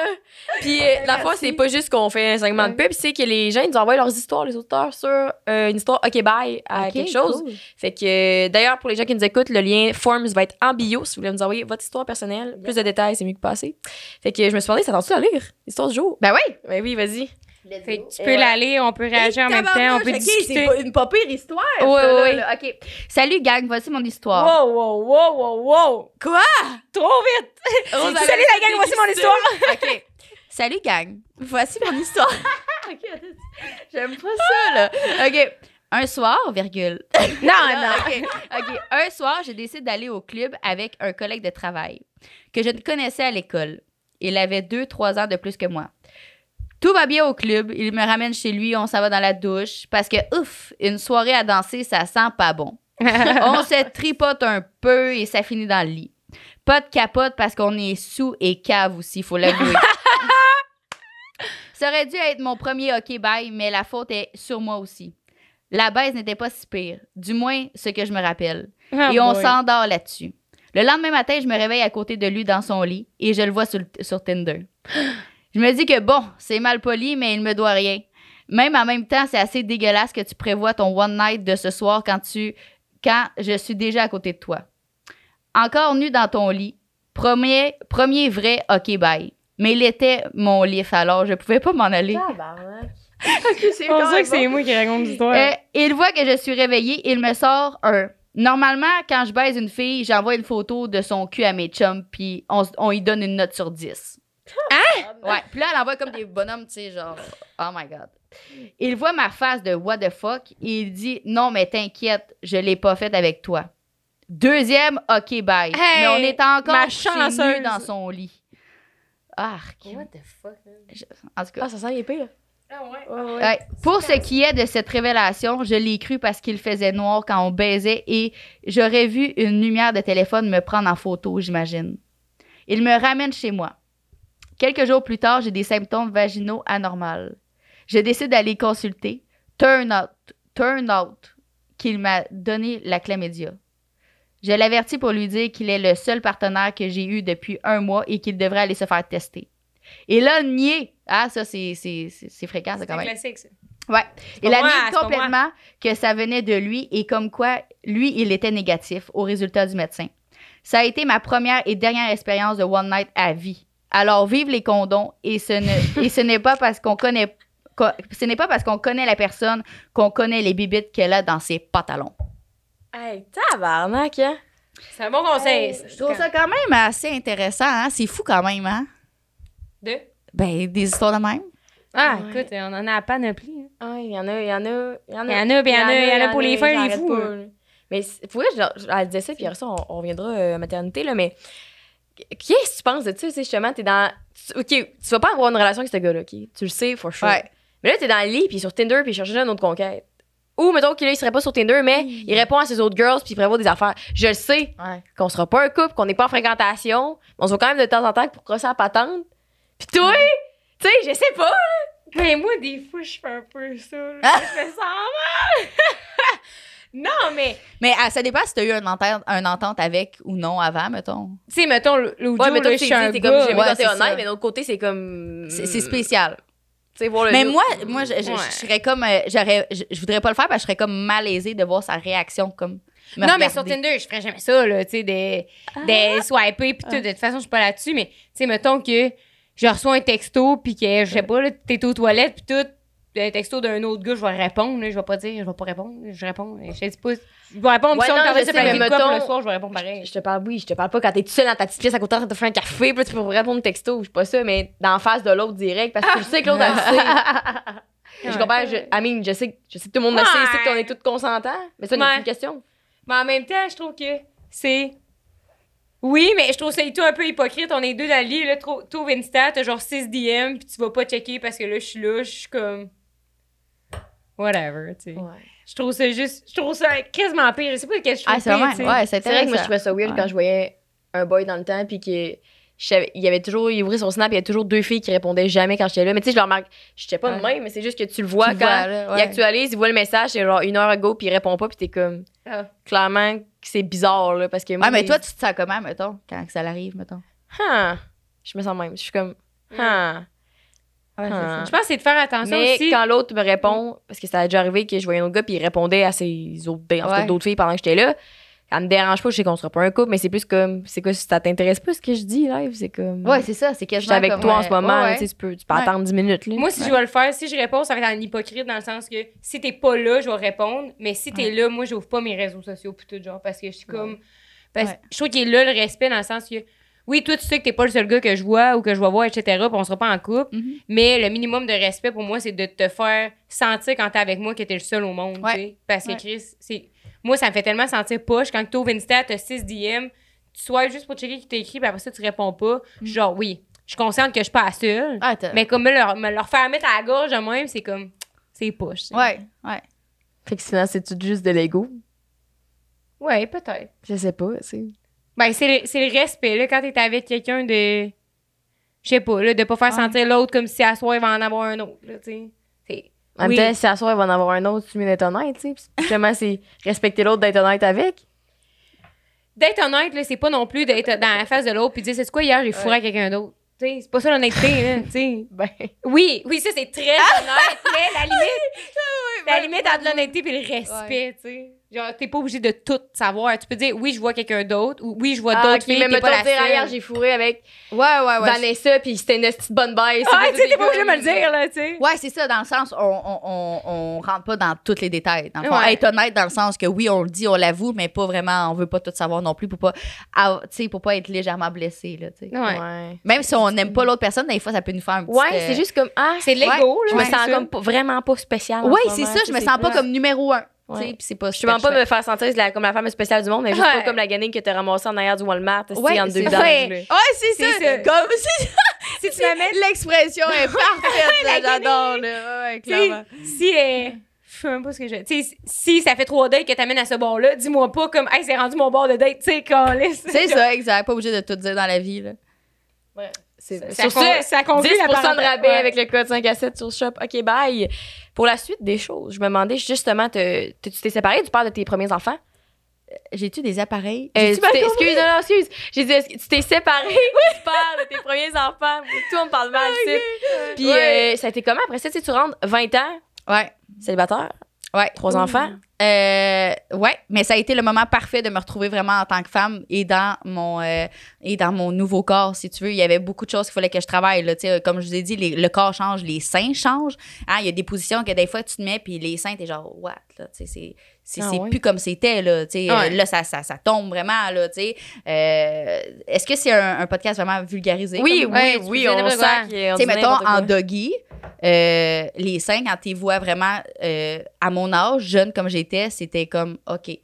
Puis euh, la fois, c'est pas juste qu'on fait un segment de pub, c'est que les gens, ils nous envoient leurs histoires, les auteurs, sur euh, une histoire OK Bye à quelque chose. cool. Fait que, euh, d'ailleurs, pour les gens qui nous écoutent, le lien Forms va être en bio si vous voulez nous envoyer votre histoire personnelle. Plus de détails, c'est mieux que passer. Fait que je me suis demandé, ça tente-tu à lire? L'histoire du jour? Ben oui! Ben oui, vas-y. Fait que tu peux l'aller, on peut réagir en même temps, on peut discuter. C'est une pas pire histoire. Ouais, ça, ouais, là, là. OK. Salut, gang. Voici mon histoire. Wow, wow, wow, wow, wow! Quoi? Trop vite! Salut la gang, voici mon histoire! OK. Salut, gang. Voici mon histoire. OK. J'aime pas ça, là. OK. Un soir, virgule. Non, non! OK. OK. Un soir, je décide d'aller au club avec un collègue de travail que je ne connaissais à l'école. Il avait deux, trois ans de plus que moi. Tout va bien au club. Il me ramène chez lui. On s'en va dans la douche. Parce que, ouf, une soirée à danser, ça sent pas bon. on se tripote un peu et ça finit dans le lit. Pas de capote parce qu'on est sous et cave aussi, faut l'avouer. Ça aurait dû être mon premier hockey bye, mais la faute est sur moi aussi. La baise n'était pas si pire, du moins ce que je me rappelle. Ah, et on boy. s'endort là-dessus. Le lendemain matin, je me réveille à côté de lui dans son lit et je le vois sur, sur Tinder. Je me dis que bon, c'est mal poli, mais il me doit rien. Même en même temps, c'est assez dégueulasse que tu prévois ton one night de ce soir quand tu quand je suis déjà à côté de toi. Encore nu dans ton lit. Premier, premier vrai OK bye. Mais il était mon lit, alors je pouvais pas m'en aller. Tabarnak. ok, c'est On dirait que c'est moi qui raconte l'histoire. Euh, il voit que je suis réveillée, il me sort un. Normalement, quand je baise une fille, j'envoie une photo de son cul à mes chums, puis on, on y donne une note sur 10. Ouais. Puis là, elle envoie comme des bonhommes, tu sais, genre, oh my god. Il voit ma face de what the fuck et il dit non, mais t'inquiète, je l'ai pas faite avec toi. Deuxième, ok, bye. Hey, mais on est encore ma chanceuse. dans son lit. Arc. What the fuck, man? En tout cas. Ah, ça sent. Ah ouais? Ouais, ouais. Ouais. Pour ce qui est de cette révélation, je l'ai cru parce qu'il faisait noir quand on baisait et j'aurais vu une lumière de téléphone me prendre en photo, j'imagine. Il me ramène chez moi. Quelques jours plus tard, j'ai des symptômes vaginaux anormaux. Je décide d'aller consulter. Turn out, turn out qu'il m'a donné la chlamydia. Je l'avertis pour lui dire qu'il est le seul partenaire que j'ai eu depuis un mois et qu'il devrait aller se faire tester. Et là, nier. Ah, ça, c'est c'est- c'est- c'est fréquent, ça, C'est quand même. classique, ça. Ouais. C'est Il a nié c'est complètement que ça venait de lui et comme quoi, lui, il était négatif au résultat du médecin. Ça a été ma première et dernière expérience de One Night à vie. Alors, vive les condoms et ce ne- et ce n'est pas parce qu'on connaît co- ce n'est pas parce qu'on connaît la personne qu'on connaît les bibites qu'elle a dans ses pantalons. Hey, tabarnak, hein? C'est un bon conseil. Je trouve ça quand même assez intéressant, hein? C'est fou quand même, hein? De? Ben, des histoires de même. Ah, Ouais. écoute, on en a à panoplie. hein. Ah, il y en a, il y en a, il y en a. Il y en a, il y en a, il y en a pour les faire, les fous, là. Mais pour vrai, elle disait ça, puis après ça, on, on reviendra euh, à maternité, là, mais qu'est-ce que tu penses de ça, justement, t'es dans... tu- OK, tu vas pas avoir une relation avec ce gars-là, OK? Tu le sais, for sure. Ouais. Mais là, t'es dans le lit, puis sur Tinder, puis il cherche une autre conquête. Ou, mettons qu'il serait pas sur Tinder, mais il répond à ses autres girls, puis il prévoit des affaires. Je le sais, Ouais. qu'on sera pas un couple, qu'on n'est pas en fréquentation, mais on se voit quand même de temps en temps pour crosser la patente. Puis toi, tu sais, je sais pas. Mais moi, des fois, je fais un peu ça. là. Ah! Je fais ça mal. non, mais, Mais ah, ça dépend si t'as eu une entente, une entente avec ou non avant, mettons. tu sais, mettons, l'autre Ouais, tu je suis un comme, ouais, quand t'es c'est honnête, ça. mais d'un autre côté, c'est comme. C'est c'est spécial. Voir le Mais look. moi, moi, je, je- je Ouais. serais comme, euh, j'aurais, je, je voudrais pas le faire parce que je serais comme malaisée de voir sa réaction comme. me Non, mais sur. Tinder, je ferais jamais ça, là, tu sais, des, des swipés, pis tout. De toute façon, je suis pas là-dessus, mais, tu sais, mettons que je reçois un texto, puis que, je sais pas, là, t'es aux toilettes, puis tout, un texto d'un autre gars, je vais répondre, là, je vais pas dire, je vais pas répondre, je réponds, je sais pas, je vais répondre, Ouais, si on non, je sais, mais de quoi le mettons- soir, je vais répondre pareil. Je te parle, oui, je te parle pas quand t'es tout seul dans ta petite pièce à côté en train de te faire un café, puis tu peux répondre texto, je sais pas ça, mais d'en face de l'autre direct, parce que je sais que l'autre, elle le sait. Je comprends, je, I mean, je sais, je sais que tout le monde le sait, je sais qu'on est tous consentants, mais ça, c'est Ouais. une question. Mais en même temps, je trouve que c'est. Oui, mais je trouve ça tout un peu hypocrite. On est deux dans le lit, là, trou- trouve Insta, t'as genre 6 DM, puis tu vas pas checker parce que là, je suis là, je suis comme. Whatever, tu sais. Je trouve ça juste. Je trouve ça quasiment pire. Je sais pas quel je trouve Ah, c'est pire, vraiment, tu sais. ouais, c'est vrai que moi, je trouvais ça weird Ouais. quand je voyais un boy dans le temps, puis que il y avait toujours, il ouvrait son snap, il y avait toujours deux filles qui répondaient jamais quand j'étais là. Mais tu sais, je le remarque, je sais pas de Ouais. même, mais c'est juste que tu le vois Tu quand vois, là, il ouais. actualise, il voit le message, c'est genre une heure ago, puis il répond pas, puis t'es comme, Ah. clairement, que c'est bizarre, là, parce que moi. Ouais, mais les- toi, tu te sens comment, mettons, quand ça arrive, mettons? Huh. Je me sens même. Je suis comme, huh. Ouais, ça. Je pense que c'est de faire attention Mais aussi. quand l'autre me répond, parce que ça a déjà arrivé que je voyais un autre gars, puis il répondait à ses autres, en cas, Ouais. d'autres filles pendant que j'étais là, elle me dérange pas, je sais qu'on sera pas un couple, mais c'est plus comme, c'est quoi, si ça t'intéresse pas ce que je dis, live, c'est comme. Ouais, c'est ça. C'est je suis avec comme, toi en euh, ce moment, ouais, là, tu peux, tu peux Ouais. attendre 10 minutes, là. Moi, si je vais le faire, si je réponds, ça va être en hypocrite dans le sens que si t'es pas là, je vais répondre. Mais si t'es Ouais. là, moi, j'ouvre pas mes réseaux sociaux pis tout, genre, parce que je suis comme. Parce, Ouais. Je trouve qu'il est là le respect dans le sens que. Oui, toi, tu sais que t'es pas le seul gars que je vois ou que je vais voir, etc. Puis on sera pas en couple. Mhm. Mais le minimum de respect pour moi, c'est de te faire sentir quand t'es avec moi que t'es le seul au monde. Ouais. tu sais. Parce que. Chris, c'est. Moi, ça me fait tellement sentir poche quand t'ouvres Insta, t'as 6 DM, tu swipes juste pour checker qui t'a écrit, puis après ça, tu réponds pas. Mm. Genre, oui, je suis consciente que je suis pas la seule. Ah, Mais comme me leur, me leur faire mettre à la gorge de même, c'est comme. C'est poche. ça. Ouais, ouais. Fait que sinon, c'est tout juste de l'ego? Ouais, peut-être. Je sais pas, tu sais. Ben, c'est le, c'est le respect, là, quand t'es avec quelqu'un de. Je sais pas, là, de pas faire Ouais. sentir l'autre comme si à soir, il va en avoir un autre, là, tu sais. En Oui. même temps, si à soir, il va en avoir un autre, tu mieux d'être honnête, tu sais. Puis Justement, c'est respecter l'autre, d'être honnête avec. D'être honnête, là, c'est pas non plus d'être dans la face de l'autre puis dire, c'est quoi hier, j'ai fourré à quelqu'un d'autre? Tu sais, c'est pas ça l'honnêteté, là, tu sais. Ben. Oui, oui, ça, c'est très honnête, mais la limite. la limite entre l'honnêteté et le respect, tu sais. Genre, t'es pas obligé de tout savoir. Tu peux dire, oui, je vois quelqu'un d'autre, ou oui, je vois Ah, d'autres ok, filles, mais t'es mettons, pas la dire, hier, seule. j'ai fourré avec Ouais, ouais, ouais. Vanessa, puis c'était une petite bonne baisse. Ah, tu sais, t'es pas obligé de me le dire, là, tu sais. Ouais, c'est ça, dans le ssens, on, on, on, on rentre pas dans tous les détails. Dans le fond, Ouais. être honnête dans le sens que oui, on le dit, on l'avoue, mais pas vraiment, on veut pas tout savoir non plus pour pas, tu sais, pour pas être légèrement blessé, là, tu sais. Ouais. Ouais. Même si on n'aime pas l'autre personne, des fois, ça peut nous faire un petit. Ouais, euh, c'est juste comme, ah, C'est de l'ego, je là. me sens comme vraiment pas spéciale. en Ouais, ce c'est ça, je me sens pas comme numéro un. Ouais. C'est pas Je demande pas me faire sentir la- comme la femme spéciale du monde, mais juste Ouais. pas comme la gamine que t'as ramassée en arrière du Walmart, Ouais, entre deux là. Ouais, c'est ça. ça. Comme si Si tu m'amènes, l'expression est parfaite, j'adore, là. Ouais, clairement. si. euh, je sais même pas ce que je. Tu sais, si ça fait trois dates que t'amènes à ce bar-là, dis-moi pas comme, hey, c'est rendu mon bar de date, tu sais. C'est ça, exact. Pas obligé de tout dire dans la vie, là. C'est- Ça, con- ça conclut 10 la de rabais Ouais. avec le code 5 à 7 sur Shop. OK, bye. Pour la suite des choses, je me demandais justement, te- te- tu t'es séparé du père de tes premiers enfants? J'ai-tu des appareils? Euh, tu excuse, non, non, excuse. J'ai dit, tu t'es séparé du père de tes premiers enfants? Toi, on me parle mal, tu sais. Puis, Ouais. euh, ça a été comment après ça? Tu sais, tu rentres 20 ans, Ouais. célibataire, Ouais. trois enfants? Euh, ouais, mais ça a été le moment parfait de me retrouver vraiment en tant que femme et dans mon euh, et dans mon nouveau corps, si tu veux. Il y avait beaucoup de choses qu'il fallait que je travaille. Là, comme je vous ai dit, les- le corps change, les seins changent. Hein, il y a des positions que des fois tu te mets, puis les seins, t'es genre, what? C'est c'est Ah ouais. plus comme c'était. Là. Ouais. Euh, là ça, ça, ça tombe vraiment. Là. Euh, Est-ce que c'est un, un podcast vraiment vulgarisé? Oui, comme- oui, oui, on sent tu mettons, en doggy, euh, les seins, quand tu vois vraiment à mon âge, jeune comme c'était comme, OK,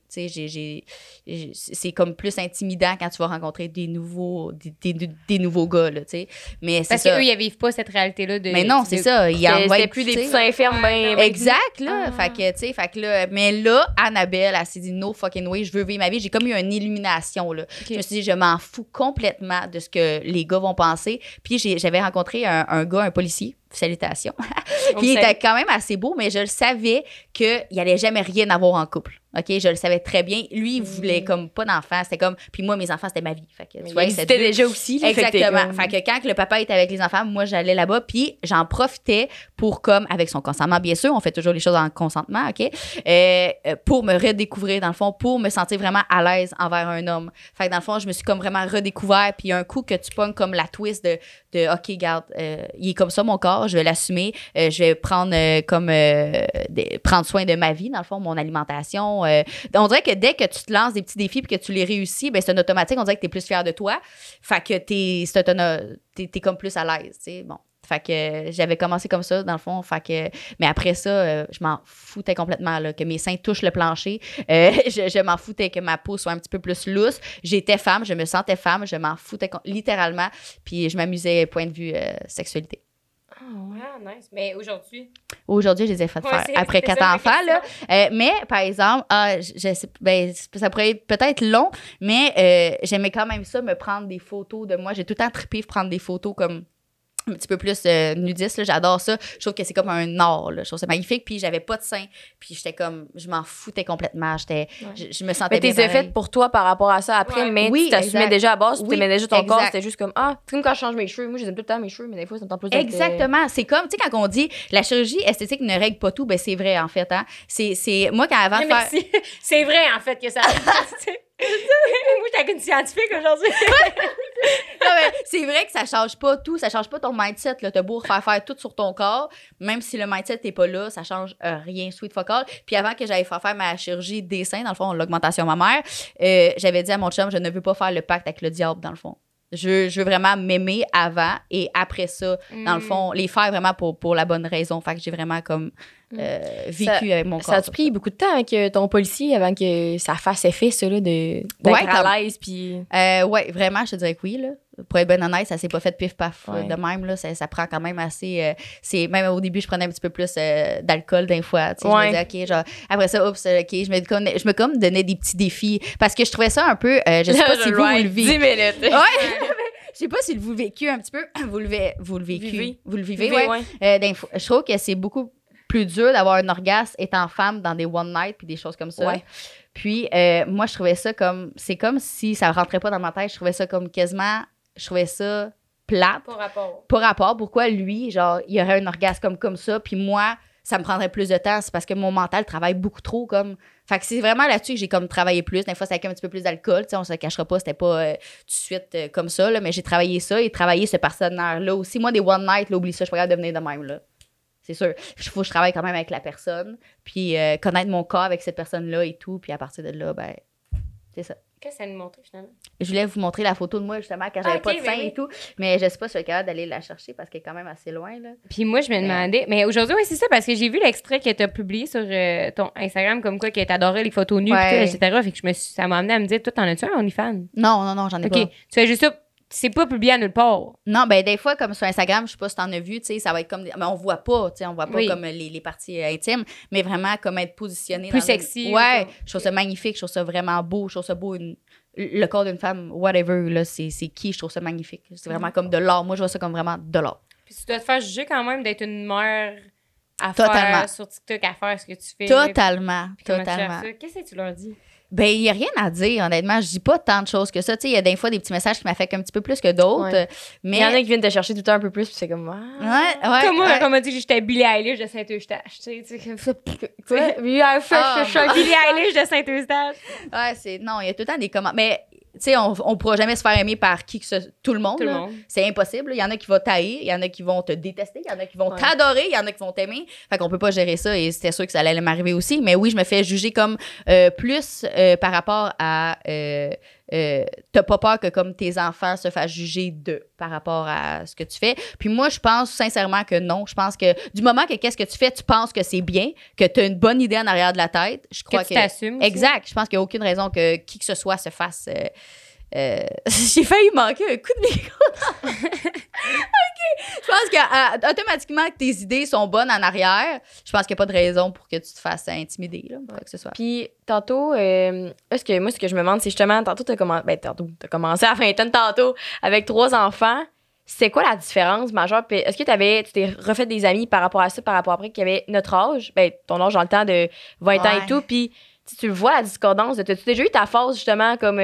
c'est comme plus intimidant quand tu vas rencontrer des nouveaux, des, des- des nouveaux gars, là, tu sais. Mais Parce qu'eux, ils vivent pas cette réalité-là de. Mais non, c'est ça. Il en C'était plus des petits seins fermes, ben, ben- Exact, là. Ah. Fait que, tu sais, fait que là, mais là, Annabelle, elle s'est dit, no fucking way, je veux vivre ma vie. J'ai comme eu une illumination, là. Je me suis dit, je m'en fous complètement de ce que les gars vont penser. Puis j'avais rencontré un, un gars, un policier, salutations. On Puis il était quand même assez beau, mais je le savais qu'il allait jamais rien avoir en couple. OK? Je le savais très bien. Lui, il voulait comme pas d'enfants. C'était comme. Puis moi, mes enfants, c'était ma vie. Fait que, tu vois, c'était déjà aussi. là, Exactement. Fait que quand le papa était avec les enfants, moi, j'allais là-bas, puis j'en profitais pour, comme, avec son consentement, bien sûr, on fait toujours les choses en consentement, OK? Euh, euh, pour me redécouvrir, dans le fond, pour me sentir vraiment à l'aise envers un homme. Fait que dans le fond, je me suis comme vraiment redécouvert, puis un coup que tu pognes comme la twist de, de OK, garde, euh, il est comme ça, mon corps, je vais l'assumer, euh, je vais prendre comme, prendre soin de ma vie, dans le fond, mon alimentation. Euh. on dirait que dès que tu te lances des petits défis puis que tu les réussis, ben c'est un automatique, on dirait que tu es plus fier de toi. Fait que t'es, t'es comme plus à l'aise, tu. Bon. Fait que euh, j'avais commencé comme ça, dans le fond. Mais après ça, euh, je m'en foutais complètement, là, que mes seins touchent le plancher. Je, m'en foutais que ma peau soit un petit peu plus lousse. J'étais femme, je me sentais femme, je m'en foutais littéralement. Puis je m'amusais, point de vue sexualité. Ah, nice. Mais aujourd'hui? Aujourd'hui, je les ai fait Ouais, faire après quatre enfants. Là. Euh, mais, par exemple, ah, je, je sais- ben, ça pourrait être peut-être long, mais euh, j'aimais quand même ça, me prendre des photos de moi. J'ai tout le temps trippé prendre des photos comme un petit peu plus euh, nudistes. là. J'adore ça. Je trouve que c'est comme un art. Là. Je trouve ça magnifique. Puis j'avais pas de sein. Puis j'étais comme, je m'en foutais complètement. J'étais, je, je me sentais Mais t'es bien pareil. fait pour toi par rapport à ça après, Ouais. mais Oui, tu t'assumais déjà à base, tu Oui, t'aimais déjà ton corps, exact. c'était juste comme ah, c'est comme quand je change mes cheveux, moi j'aime tout le temps mes cheveux, mais des fois ça me tente plus euh, Exactement. C'est comme, tu sais, quand on dit la chirurgie esthétique ne règle pas tout, ben c'est vrai, en fait. Hein? C'est, moi, quand avant faire. c'est vrai, en fait, que ça. Moi, j'étais une scientifique aujourd'hui. Non, mais c'est vrai que ça change pas tout, ça change pas ton mindset. Là. T'as beau refaire faire tout sur ton corps, même si le mindset n'est pas là, ça change euh, rien, sweet fuck all. Puis avant que j'aille faire faire ma chirurgie des seins, dans le fond, l'augmentation mammaire, euh, j'avais dit à mon chum, je ne veux pas faire le pacte avec le diable, dans le fond. Je, je veux vraiment m'aimer avant et après ça, dans le Mm. fond, les faire vraiment pour, pour la bonne raison. Fait que j'ai vraiment comme euh, vécu Ça- avec mon corps. Ça a-tu pris beaucoup de temps avec euh, ton policier avant que ça fasse effet, ça, là, de, d'être Ouais, à l'aise, puis... Euh, ouais, vraiment, je te dirais que oui. Là. Pour être bien honnête, ça s'est pas fait pif paf Ouais. de même. Là. Ça, ça prend quand même assez. euh, c'est Même au début, je prenais un petit peu plus euh, d'alcool d'un fois. tu sais. Ouais. Je me disais, OK, genre, après ça, oups, OK, je me, je me comme donnais des petits défis. Parce que je trouvais ça un peu. euh, je sais pas si vous, vous le vivez. 10 minutes. Ouais. Je sais pas si vous le vécu un petit peu. Vous le, vous le vécu. Vivez. Vous le vivez, Vivez, ouais. ouais. Euh, fo- je trouve que c'est beaucoup plus dur d'avoir un orgasme étant femme dans des one night puis des choses comme ça. Ouais. Puis euh, moi, je trouvais ça comme. C'est comme si ça rentrait pas dans ma tête. Je trouvais ça comme quasiment. Je trouvais ça plate. Pas rapport. Pas rapport. Pourquoi lui, genre, il y aurait un orgasme comme, comme ça, puis moi, ça me prendrait plus de temps? C'est parce que mon mental travaille beaucoup trop comme. Fait que c'est vraiment là-dessus que j'ai comme travaillé plus. Des fois, c'est avec un petit peu plus d'alcool. Tu sais, on se cachera pas, c'était pas euh, tout de suite euh, comme ça, là, mais j'ai travaillé ça et travaillé ce partenaire-là aussi. Moi, des one night, là, oublie ça, je pas capable de même, là. C'est sûr. Faut que je travaille quand même avec la personne, puis euh, connaître mon corps avec cette personne-là et tout, puis à partir de là, ben, c'est ça. Qu'est-ce que ça nous montre finalement? Je voulais vous montrer la photo de moi, justement, quand j'avais Ah, pas de ben sein oui. et tout, mais je sais pas si je suis capable d'aller la chercher parce qu'elle est quand même assez loin, là. Puis moi, je me demandais. Mais aujourd'hui, oui, c'est ça, parce que j'ai vu l'extrait que tu as publié sur euh, ton Instagram, comme quoi que t'adorais les photos nues, Ouais. pis tout, etc. Fait que je me suis, ça m'a amené à me dire, toi, t'en as-tu un OnlyFans? Non, non, non, j'en ai OK. pas. Tu fais juste ça. C'est pas publié à nulle part. Non, ben des fois, comme sur Instagram, je sais pas si t'en as vu, tu sais, ça va être comme... des- Mais on voit pas, tu sais, on voit pas Oui. comme les, les parties euh, intimes, mais vraiment comme être positionné Plus dans une- sexy, Ouais, je trouve ça magnifique, je trouve ça vraiment beau, je trouve ça beau, une- le corps d'une femme, whatever, là, c'est c'est qui, je trouve ça magnifique. C'est vraiment comme de l'art. Moi, je vois ça comme vraiment de l'art. Puis tu dois te faire juger quand même d'être une mère à Totalement. faire sur TikTok, à faire ce que tu fais. Totalement, puis totalement. Qu'est-ce que tu leur dis? Ben, il n'y a rien à dire, honnêtement. Je dis pas tant de choses que ça. Tu sais, il y a des fois des petits messages qui m'affectent un petit peu plus que d'autres. Ouais. Mais. Il y en a qui viennent te chercher tout le temps un peu plus, puis c'est comme... Ah. Ouais, ouais. Comme moi, quand on m'a dit que j'étais Billie Eilish de Saint-Eustache. Tu sais, tu sais, comme- Ah, je suis Billie Eilish de Saint-Eustache. Ouais, c'est. Non, il y a tout le temps des commentaires. Mais, sais, on, on pourra jamais se faire aimer par qui que ce. Tout le monde. Tout le là. monde. C'est impossible. Il y en a qui vont tailler, il y en a qui vont te détester, il y en a qui vont Ouais. t'adorer, il y en a qui vont t'aimer. Fait qu'on peut pas gérer ça et c'était sûr que ça allait m'arriver aussi. Mais oui, je me fais juger comme euh, plus euh, par rapport à. Euh, euh, T'as pas peur que comme tes enfants se fassent juger de par rapport à ce que tu fais? Puis moi, je pense sincèrement que non. Je pense que du moment que qu'est-ce que tu fais, tu penses que c'est bien, que tu as une bonne idée en arrière de la tête, je crois Que tu t'assumes. Exact. Je pense qu'il n'y a aucune raison que qui que ce soit se fasse. euh, euh, J'ai failli manquer un coup de micro. OK. Je pense que euh, automatiquement que tes idées sont bonnes en arrière, je pense qu'il n'y a pas de raison pour que tu te fasses intimider. Là, quoi que ce soit. Puis tantôt, euh, est-ce que moi, ce que je me demande, c'est justement, tantôt, t'as commencé, ben, tantôt, t'as commencé à vingtaine tantôt avec trois enfants. C'est quoi la différence majeure? Est-ce que t'avais, tu t'es refait des amis par rapport à ça, par rapport après qu'il y avait notre âge, ben, ton âge dans le temps de 20 ans et tout, puis tu tu vois la discordance. de- T'as-tu déjà eu ta phase justement comme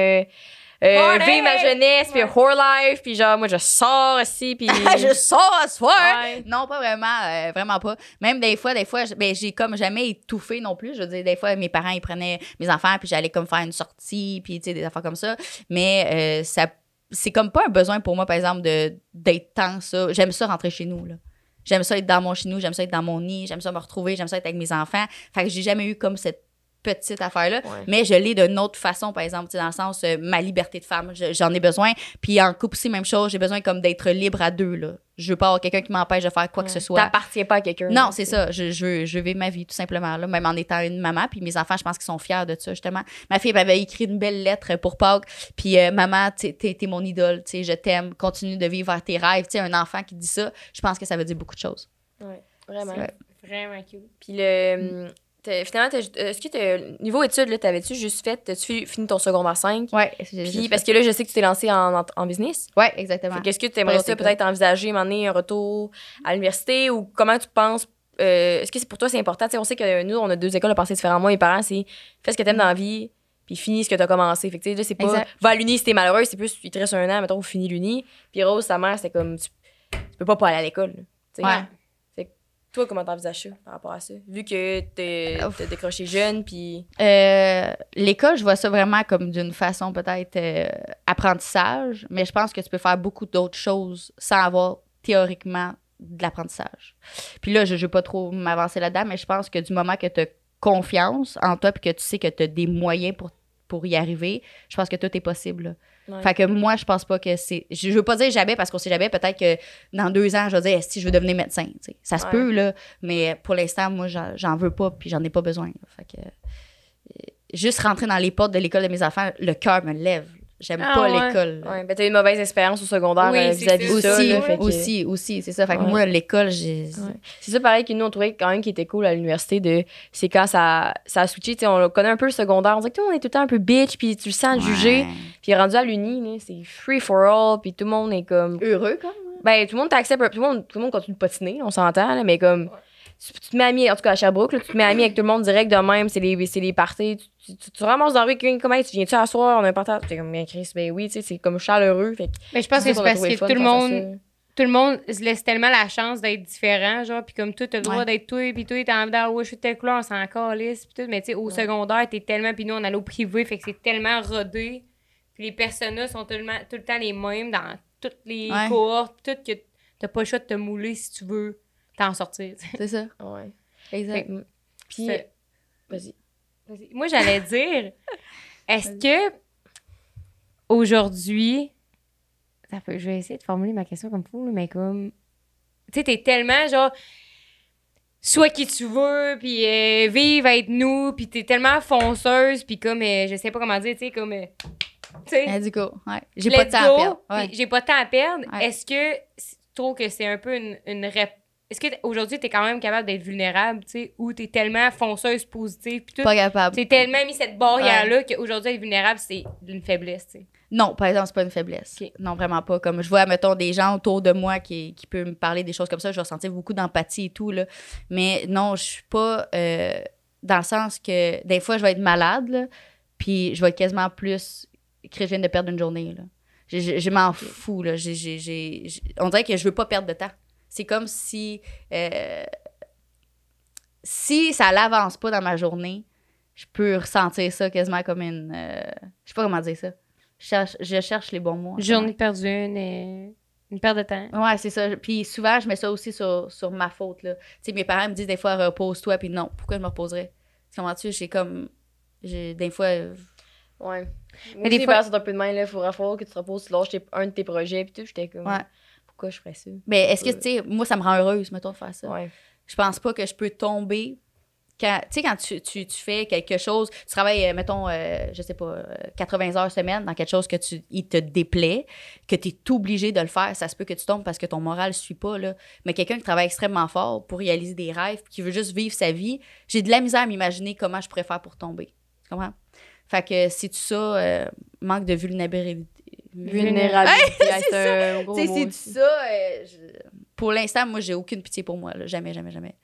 euh, vivre ma jeunesse, puis whore life, puis genre, moi, je sors aussi, puis. je sors à soir! Ouais. Non, pas vraiment, euh, vraiment pas. Même des fois, des fois, ben, j'ai comme jamais étouffé non plus. Je veux dire, des fois, mes parents, ils prenaient mes enfants, puis j'allais comme faire une sortie, puis tu sais, des affaires comme ça. Mais euh, ça, c'est comme pas un besoin pour moi, par exemple, de, d'être tant ça. J'aime ça rentrer chez nous, là. J'aime ça être dans mon chez nous, j'aime ça être dans mon nid, j'aime ça me retrouver, j'aime ça être avec mes enfants. Fait que j'ai jamais eu comme cette petite affaire-là. Ouais. Mais je l'ai d'une autre façon, par exemple, tu sais, dans le sens, euh, ma liberté de femme, je- j'en ai besoin. Puis en couple aussi, même chose, j'ai besoin comme d'être libre à deux, là. Je veux pas avoir quelqu'un qui m'empêche de faire quoi que ce soit. T'appartiens pas à quelqu'un. Non, c'est ça. Je, je, veux, je vivre ma vie, tout simplement, là, même en étant une maman. Puis mes enfants, je pense qu'ils sont fiers de ça, justement. Ma fille m'avait écrit une belle lettre pour Pâques. Puis, euh, maman, t'es, t'es- t'es mon idole, tu sais, je t'aime, continue de vivre vers tes rêves. Tu sais, un enfant qui dit ça, je pense que ça veut dire beaucoup de choses. Ouais, vraiment. Vraiment cute. Puis le. Finalement, t'as- est-ce que niveau études, t'avais-tu juste fait, t'as-tu fini ton secondaire 5? Ouais, Puis parce que là, je sais que tu t'es lancé en, en, en business. Ouais, exactement. Qu'est-ce que tu aimerais ça peut-être envisager, donné, un retour à l'université? Ou comment tu penses. euh, Est-ce que c'est pour toi c'est important? On sait que nous, on a deux écoles de pensée différentes. Moi, mes parents, c'est fais ce que t'aimes dans la vie, puis finis ce que t'as commencé. Fait que là, c'est pas Exact. va à l'uni si t'es malheureux, c'est plus il te reste un an, mettons, finis l'uni. Puis Rose, sa mère, c'était comme tu, tu peux pas pas aller à l'école. Ouais. Toi, comment t'envisages ça par rapport à ça? Vu que t'as décroché jeune, puis. Euh, L'école, je vois ça vraiment comme d'une façon peut-être euh, apprentissage, mais je pense que tu peux faire beaucoup d'autres choses sans avoir théoriquement de l'apprentissage. Puis là, je ne veux pas trop m'avancer là-dedans, mais je pense que du moment que tu as confiance en toi et que tu sais que tu as des moyens pour, pour y arriver, je pense que tout est possible. là. Ouais. Fait que moi, je pense pas que c'est. Je veux pas dire jamais parce qu'on sait jamais. Peut-être que dans deux ans, je vais dire si je veux devenir médecin. Ça se Ouais. peut, là. Mais pour l'instant, moi, j'en j'en veux pas puis j'en ai pas besoin. là. Fait que. euh, Juste rentrer dans les portes de l'école de mes enfants, le cœur me lève. J'aime Ah pas ouais. l'école. Ouais, ben t'as eu une mauvaise expérience au secondaire Oui, euh, vis-à-vis de ça. Aussi, là, fait que- aussi, aussi, c'est ça. Fait que Ouais. moi, l'école, j'ai. Ouais. C'est ça pareil que nous on trouvait quand même qui était cool à l'université de c'est quand ça ça a switché, tu sais, on connaît un peu le secondaire, on dirait que tout le monde est tout le temps un peu bitch puis tu le sens juger, Ouais. puis rendu à l'uni, c'est free for all puis tout le monde est comme Heureux, comme. ben tout le monde t'accepte, tout le monde tout le monde continue de patiner, on s'entend là, mais comme tu, tu te mets ami, en tout cas à Sherbrooke, là, tu te mets ami avec tout le monde direct de même, c'est les, c'est les parties. Tu, tu, tu, tu ramasses dans la rue, comment tu viens-tu à soir, on a un partage. T'es comme, bien Chris, ben oui, tu sais, c'est comme chaleureux. Fait que Mais je pense que c'est parce que tout le monde, tout le monde se laisse tellement la chance d'être différent, genre, puis comme toi, t'as le droit Ouais. d'être toi, puis toi, t'as envie d'avoir, ouais, je suis de telle couleur, on s'en calisse, puis tout, mais tu sais, au Ouais. secondaire, t'es tellement, puis nous, on allait au privé, fait que c'est tellement rodé, puis les personnes sont tellement, tout le temps les mêmes dans toutes les Ouais. cohortes, tout, que t'as pas le choix de te mouler si tu veux t'en sortir. C'est ça. Ouais. Exact. Fait- Puis, C'est- vas-y. Vas-y. Moi, j'allais dire, est-ce que aujourd'hui, ça peut- je vais essayer de formuler ma question comme fou, mais comme, tu sais, t'es tellement genre, sois qui tu veux, puis euh, vive être nous, puis t'es tellement fonceuse, puis comme, euh, je sais pas comment dire, tu sais, comme, euh, tu sais, du coup, ouais. J'ai pas de temps go, à perdre. Ouais. J'ai pas de temps à perdre. Ouais. Est-ce que tu trouves que c'est un peu une, une rép- Est-ce que t- aujourd'hui, t'es quand même capable d'être vulnérable, tu sais, ou t'es tellement fonceuse, positive, puis tout, Pas capable. T'es tellement mis cette barrière-là qu'aujourd'hui, être vulnérable, c'est une faiblesse, tu sais. Non, par exemple, c'est pas une faiblesse. Non, vraiment pas. Comme je vois, mettons, des gens autour de moi qui, qui peuvent me parler des choses comme ça, je vais ressentir beaucoup d'empathie et tout, là. Mais non, je suis pas euh, dans le sens que des fois, je vais être malade, là, puis je vais être quasiment plus que je viens de perdre une journée, là. Je, je- je m'en fous, là. On dirait que je veux pas perdre de temps. C'est comme si... euh, si ça l'avance pas dans ma journée, je peux ressentir ça quasiment comme une... euh, je sais pas comment dire ça. Je cherche, je cherche les bons mots. Journée perdue, une, une perte de temps. Ouais, c'est ça. Puis souvent, je mets ça aussi sur, sur ma faute. Là. Tu sais, mes parents me disent des fois, repose-toi, puis non, pourquoi je me reposerais? Tu comprends-tu? J'ai comme. J'ai, des fois. euh, Ouais. Mais des fois- c'est un peu de main, là. Faudra falloir que tu te reposes, tu lâches un de tes projets, puis tout. J'étais comme, Ouais. Pourquoi je ferais ça? Mais est-ce que, tu sais, moi, ça me rend heureuse, mettons, de faire ça. Ouais. Je pense pas que je peux tomber. Quand, tu sais, quand tu, tu, tu fais quelque chose, tu travailles, euh, mettons, euh, je sais pas, euh, 80 heures semaine dans quelque chose que tu, il te déplaît, que tu es obligé de le faire, ça se peut que tu tombes parce que ton moral ne suit pas, là. Mais quelqu'un qui travaille extrêmement fort pour réaliser des rêves, qui veut juste vivre sa vie, j'ai de la misère à m'imaginer comment je pourrais faire pour tomber. Tu comprends? Fait que c'est tout ça, euh, manque de vulnérabilité. Vulnérabilité, c'est c'est Tu mot c'est ça. euh, je- Pour l'instant, moi, j'ai aucune pitié pour moi. là. Jamais, jamais, jamais.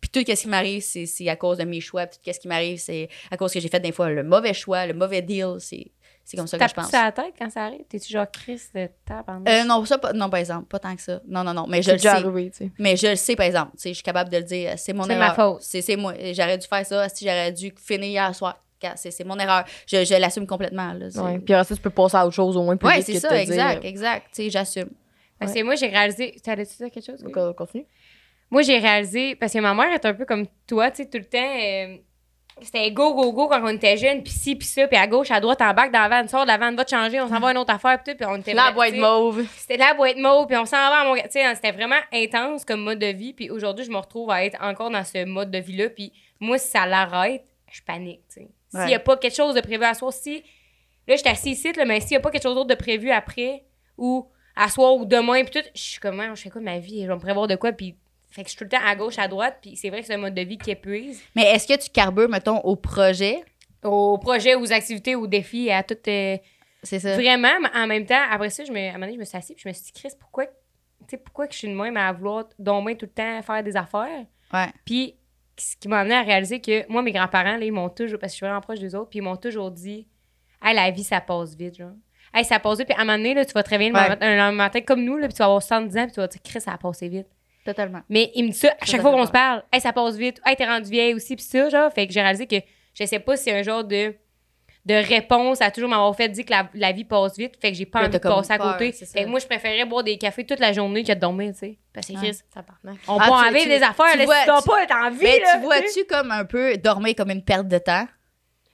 Puis tout ce qui m'arrive, c'est c'est à cause de mes choix. Puis tout ce qui m'arrive, c'est à cause que j'ai fait des fois le mauvais choix, le mauvais deal. C'est c'est comme ça que je pense. sur la tête quand ça arrive? T'es-tu genre Chris de tape en Euh, non, ça, pas, non, par exemple, pas tant que ça. Non, non, non. Mais je C'est le sais. arrivé, tu sais. Mais je le sais, par exemple. Tu je suis capable de le dire. C'est mon C'est erreur. ma faute. C'est c'est moi. J'aurais dû faire ça. Si j'aurais dû finir hier soir. C'est c'est mon erreur. Je, je l'assume complètement. Là. Ouais. Puis après ça, tu peux passer à autre chose au moins plus Ouais, vite c'est ça, exact, dire, exact. Tu sais, j'assume. Parce que moi, j'ai réalisé. T'allais-tu dire quelque chose? euh, Continue. Moi, j'ai réalisé, parce que ma mère est un peu comme toi, tu sais, tout le temps, euh, c'était go, go, go quand on était jeune, puis ci, puis ça, puis à gauche, à droite, en bac, dans la vanne, sort de la vanne, va te changer, on s'en va à une autre affaire, puis tout, puis on était La boîte tu mauve. C'était la boîte mauve, puis on s'en va à mon... Tu sais, c'était vraiment intense comme mode de vie, puis aujourd'hui, je me retrouve à être encore dans ce mode de vie-là, puis moi, si ça l'arrête, je panique, tu sais. S'il n'y a pas quelque chose de prévu à soir, si... Là, j'étais assis ici, là, mais s'il n'y a pas quelque chose d'autre de prévu après, ou à soir ou demain, puis tout, je suis comme, je fais quoi de ma vie? Je vais me prévoir de quoi, puis... Fait que je suis tout le temps à gauche, à droite, puis c'est vrai que c'est un mode de vie qui épuise. Mais est-ce que tu carbures, mettons, au projet? Aux projets, aux activités, aux défis, à tout... euh, C'est ça. Vraiment, mais en même temps, après ça, je me, à un moment donné, je me suis assise puis je me suis dit, Chris, pourquoi, tu sais, pourquoi que je suis de même à vouloir dormir tout le temps, faire des affaires? Ouais. Puis, ce qui m'a amené à réaliser que moi, mes grands-parents, là, ils m'ont toujours, parce que je suis vraiment proche des autres, puis ils m'ont toujours dit, hey, la vie, ça passe vite, genre. Hey, ça passe vite, puis à un moment donné, là, tu vas te réveiller le Ouais. matin, un matin comme nous, là, puis tu vas avoir 70 ans, puis tu vas te dire, Chris, ça a passé vite. Totalement. Mais il me dit ça à chaque fois qu'on se parle. Hey, ça passe vite. Hey, t'es rendu vieille aussi, pis ça, genre. Fait que j'ai réalisé que je sais pas si un genre de, de réponse à toujours m'avoir fait dire que la, la vie passe vite. Fait que j'ai pas envie de passer à côté. c'est. Fait que moi, je préférais boire des cafés toute la journée que de dormir, tu sais. Parce que Ouais. Chris, Ça part, on Ah, peut enlever des affaires, tu là, vois- si t'as tu- pas, t'as envie, Mais là, tu vois-tu comme un peu dormir comme une perte de temps?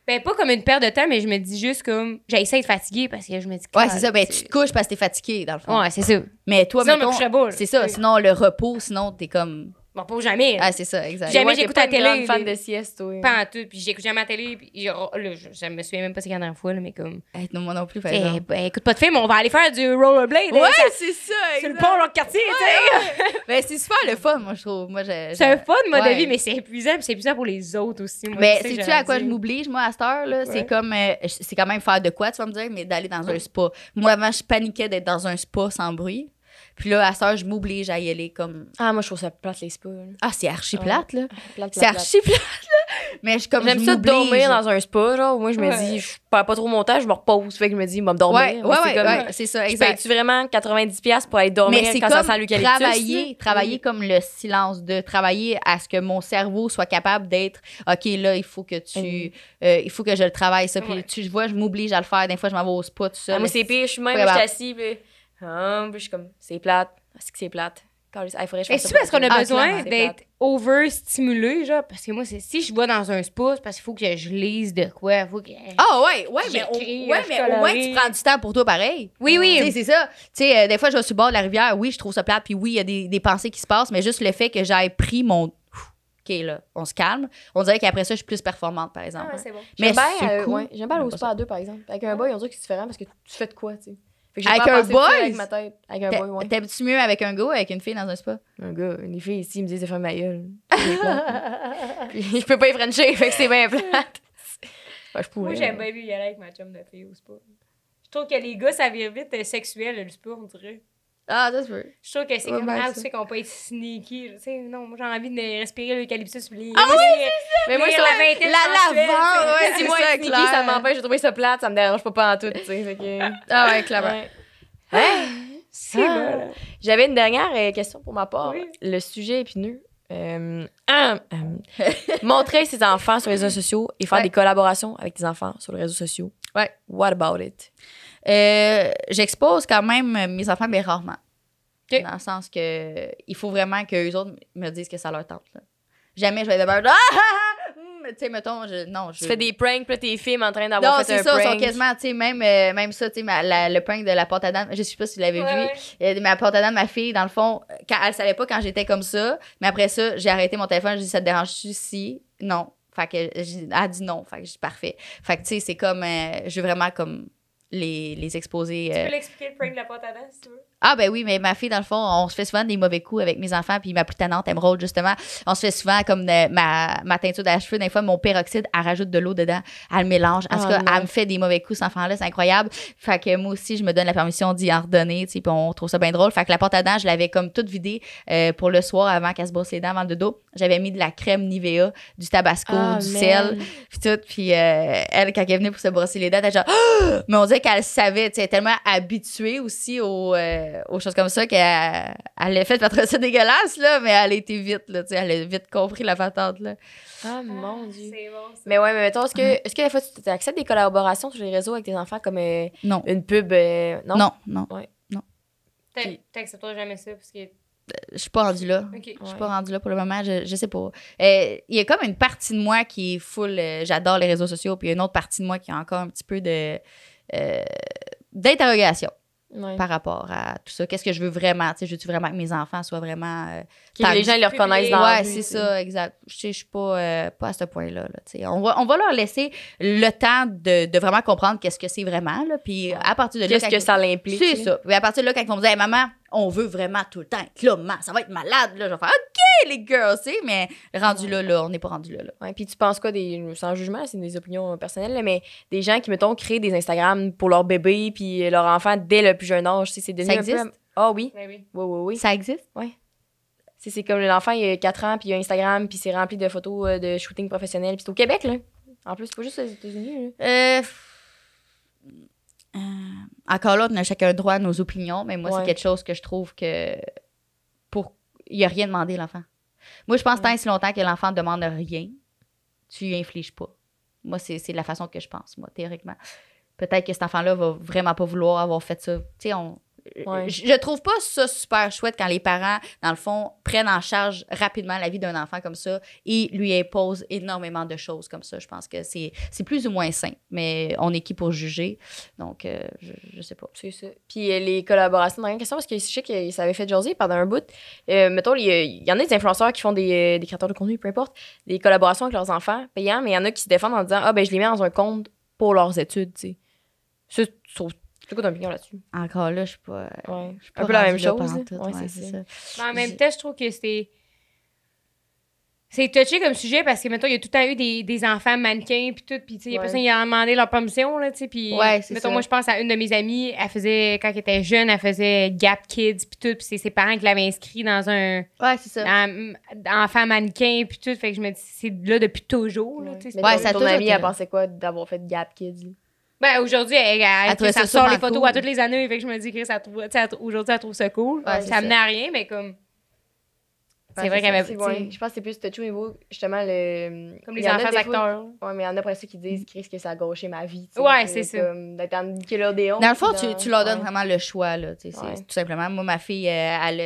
Ben, pas comme une perte de temps, mais je me dis juste comme. J'essaie de fatiguer parce que je me dis. Ouais, Ah, c'est ça. Ben, c'est- tu te couches parce que t'es fatigué, dans le fond. Ouais, c'est ça. Mais toi, Sinon, me mettons, là. c'est ça. Sinon, le repos, sinon, t'es comme. Bon, pas jamais. Ah, c'est ça, exact. Jamais Ouais, j'écoute la télé, grande fan de sieste, toi. Pas en tout. Puis j'écoute jamais la télé. Puis là, je, je me souviens même pas c'est la dernière fois, là, mais comme. Hey, non, moi non plus, par Eh, ben, écoute pas de film, on va aller faire du rollerblade. Ouais, hein, ça- c'est ça, sur le pont, l'autre quartier, tu sais. Ben, c'est super le fun, moi, je trouve. Moi, j'ai- C'est un fun mode Ouais. de vie, mais c'est épuisant. puis c'est épuisant pour les autres aussi. Moi, Mais c'est que sais-tu à quoi je m'oblige, moi, à cette heure, là? Ouais. C'est comme, euh, c'est quand même faire de quoi, tu vas me dire, mais d'aller dans un spa. Moi, avant, je paniquais d'être dans un spa sans bruit. Puis là, à heure, je m'oblige à y aller comme. Ah, moi, je trouve ça plate, les spas. là. Ah, c'est archi plate, là. Plate, C'est archi plate, là. Mais je, comme, J'aime je ça m'oblige. dormir dans un spa, genre. Moi, je me Ouais. dis, je perds pas trop mon temps, je me repose. Fait que je me dis, il va me dormir. Ouais, ouais, c'est ouais, comme- ouais, c'est ça, exact. paye-tu vraiment 90$ pour aller dormir Mais c'est quand comme ça sent l'eucalyptus? travailler, là? travailler comme le silence, de travailler à ce que mon cerveau soit capable d'être, OK, là, il faut que tu, Mm. euh, il faut que je le travaille, ça. Puis Ouais. tu vois, je m'oblige à le faire. Des fois, je m'en vais au spa tout seul. Ah, moi, c'est pire. Je suis même, je suis grave. assis, puis, ah, puis je suis comme, c'est plate. Est-ce que c'est plate? Calisse, ah, il faudrait que je Mais fasse c'est ça parce qu'on a Ah, besoin clairement. d'être overstimulé, genre. Parce que moi, c'est si je vais dans un spa, c'est parce qu'il faut que je lise de quoi. Faut que... Ah ouais, ouais, mais, au, ouais, mais au moins tu prends du temps pour toi pareil. Oui, oui. C'est ça. Tu sais, euh, des fois, je vais sur le bord de la rivière, oui, je trouve ça plate, puis oui, il y a des, des pensées qui se passent, mais juste le fait que j'aie pris mon... OK, là, on se calme. On dirait qu'après ça, je suis plus performante, par exemple. Ah, c'est bon. mais J'aime bien, c'est euh, cool. ouais, j'aime bien aller au spa à deux, par exemple. Avec un boy, on dirait que c'est différent parce que tu fais de quoi, tu sais. Fait que j'ai Avec un boy? Avec ma tête. Avec un boy, ouais. T'aimes-tu mieux avec un gars ou avec une fille dans un spa? Un gars, les filles ici, ils me disent de faire ma gueule. Puis je peux pas y frencher, fait que c'est bien plate. Ouais, je pourrais. Moi, j'aime bien mieux y aller avec ma chum de fille au spa. Je trouve que les gars, ça vire vite euh, sexuel, le spa, on dirait. Ah, ça se peut. Je trouve que c'est Ouais, comme, ah, ça. tu sais qu'on peut être sneaky. Tu sais, non, moi, j'ai envie de respirer l'eucalyptus. Ah oui, Mais moi, ça, la la lavande, ouais, c'est moi, sneaky, clair. ça m'empêche de trouver ça plate, ça me dérange pas pas en tout, tu sais. Fait que... Ah ouais, clairement. Ouais. C'est Ah. bon. J'avais une dernière euh, question pour ma part. Oui. Le sujet épineux. Euh, ah, euh, montrer ses enfants sur les réseaux sociaux et faire Ouais. des collaborations avec tes enfants sur les réseaux sociaux. Ouais. What about it? Euh, J'expose quand même mes enfants, mais rarement. Ok. Dans le sens que il faut vraiment que les autres me disent que ça leur tente. là. Jamais je vais être de beurre. Ah, ah, ah, hum, tu sais, mettons, je, non, je. Tu fais des pranks, puis tes films en train d'avoir Non, fait un c'est ça, ils sont prank. quasiment, tu sais, même, euh, même ça, tu sais, le prank de la porte à dents, je sais pas si vous l'avez Ouais, vu. Euh, ma porte à dents de ma fille, dans le fond, quand, elle savait pas quand j'étais comme ça, mais après ça, j'ai arrêté mon téléphone, j'ai dit, ça te dérange-tu si? Non. Fait que, elle a dit non. Fait que j'ai parfait. Fait que, tu sais, c'est comme, euh, je veux vraiment, comme, les, les exposer. Tu euh, peux l'expliquer le prank de la pâte à dents, si tu veux? Ah ben oui, mais ma fille, dans le fond, on se fait souvent des mauvais coups avec mes enfants, puis ma plus tannante, Emerald, justement. On se fait souvent comme de- ma, ma teinture à cheveux, des fois, mon peroxyde, elle rajoute de l'eau dedans, elle le mélange. En tout Ah, cas, elle me fait des mauvais coups, cet enfant-là, c'est incroyable. Fait que moi aussi, je me donne la permission d'y en redonner, tu sais, puis on trouve ça bien drôle. Fait que la porte à dents, je l'avais comme toute vidée euh, pour le soir avant qu'elle se brosse les dents avant le dodo. J'avais mis de la crème Nivea, du tabasco, Ah, du man. sel, puis tout. Puis euh, elle, quand elle venait pour se brosser les dents, elle était genre, mais on dirait qu'elle savait, tu sais, tellement habituée aussi euh, aux choses comme ça qu'elle elle l'a fait faire ça dégueulasse, là, mais elle a été vite, là, elle a vite compris la patente, là. Ah, mon Ah, Dieu. C'est bon, ça. Mais ouais, mais mettons, est-ce que, est-ce que des fois, tu acceptes des collaborations sur les réseaux avec tes enfants comme euh, Non. une pub? euh, non? Non, non, T'a- T'accepteras jamais ça, parce que. je suis pas rendue là. Ok. Je suis Ouais. pas rendue là pour le moment, je, je sais pas. Euh, Il y a comme une partie de moi qui est full, euh, j'adore les réseaux sociaux, puis il y a une autre partie de moi qui a encore un petit peu de euh, d'interrogation Ouais. par rapport à tout ça? Qu'est-ce que je veux vraiment? Tu sais, je veux vraiment que mes enfants soient vraiment... euh, Que les gens ils le reconnaissent dans ouais, c'est ça, exact. Je sais, je suis pas, euh, pas à ce point-là. Là, tu sais. on, va, on va leur laisser le temps de, de vraiment comprendre qu'est-ce que c'est vraiment. Là, puis à partir de là... Qu'est-ce que ça l'implique? C'est ça. Puis à partir de là, quand ils vont me dire, Hey, maman, on veut vraiment tout le temps être là, ça va être malade. Là, je vais faire, OK, les girls, tu sais, mais rendu là, là, on n'est pas rendu là. là. Ouais, puis tu penses quoi des sans jugement, c'est des opinions personnelles, mais des gens qui mettons créent des Instagram pour leur bébé puis leur enfant dès le plus jeune âge, tu sais, c'est devenu Ça un peu- existe? Ah oui. Oui. Oui oui oui. Ça existe? C'est c'est comme l'enfant il a 4 ans puis il a Instagram puis c'est rempli de photos euh, de shooting professionnel, puis c'est au Québec là. En plus, c'est pas juste aux États-Unis. là. Euh, euh, encore là, on a chacun droit à nos opinions, mais moi, Ouais. c'est quelque chose que je trouve que pour il a rien demandé, l'enfant. Moi, je pense tant et si longtemps que l'enfant ne demande rien, tu lui infliges pas. Moi, c'est c'est la façon que je pense, moi, théoriquement. Peut-être que cet enfant-là va vraiment pas vouloir avoir fait ça. Tu sais, on. Ouais. Je, trouve pas ça super chouette quand les parents, dans le fond, prennent en charge rapidement la vie d'un enfant comme ça et lui imposent énormément de choses comme ça. Je pense que c'est c'est plus ou moins sain, mais on est qui pour juger? Donc, euh, je, je sais pas. C'est ça. Puis euh, les collaborations, dernière question, parce que je sais que ça avait fait jaser pendant un bout. Euh, mettons, il y, en a des influenceurs qui font des, des créateurs de contenu, peu importe, des collaborations avec leurs enfants payants, mais il y en a qui se défendent en disant Ah, ben, je les mets dans un compte pour leurs études, tu sais. Ça, c'est quoi ton opinion là-dessus? Encore là, je suis pas. Ouais. je suis pas Un peu la même chose. pantoute, Ouais, ouais, c'est ça. ça. Mais en même temps, je trouve que c'est. C'est touché comme sujet parce que, mettons, il y a tout le temps eu des, des enfants mannequins, puis tout, puis, tu sais, il y a personne qui a demandé leur permission, là, tu sais, puis. Ouais, c'est Mettons, ça. moi, je pense à une de mes amies, elle faisait, quand elle était jeune, elle faisait Gap Kids, puis tout, puis c'est ses parents qui l'avaient inscrit dans un. Ouais, c'est ça. dans- enfant mannequin, puis tout, fait que je me dis, c'est là depuis toujours, là, tu sais. Ouais, ça a ton amie, elle pensait quoi d'avoir fait Gap Kids? Ben, aujourd'hui, elle, elle, Elle ça sort les photos cool. à toutes les années, fait que je me dis, Chris, aujourd'hui, elle trouve ça cool. Ouais, ça amenait à rien, mais comme. C'est vrai qu'elle avait. Ouais, Je pense que c'est plus touché au niveau, justement, le. Comme les enfants acteurs. Ouais, mais il y en a après ça qui disent, Chris, que ça a gâché ma vie. Ouais, c'est ça. D'être en Nickelodeon. Dans le fond, tu, tu leur donnes ouais. vraiment le choix, là. C'est tout simplement. Moi, ma fille, euh, elle,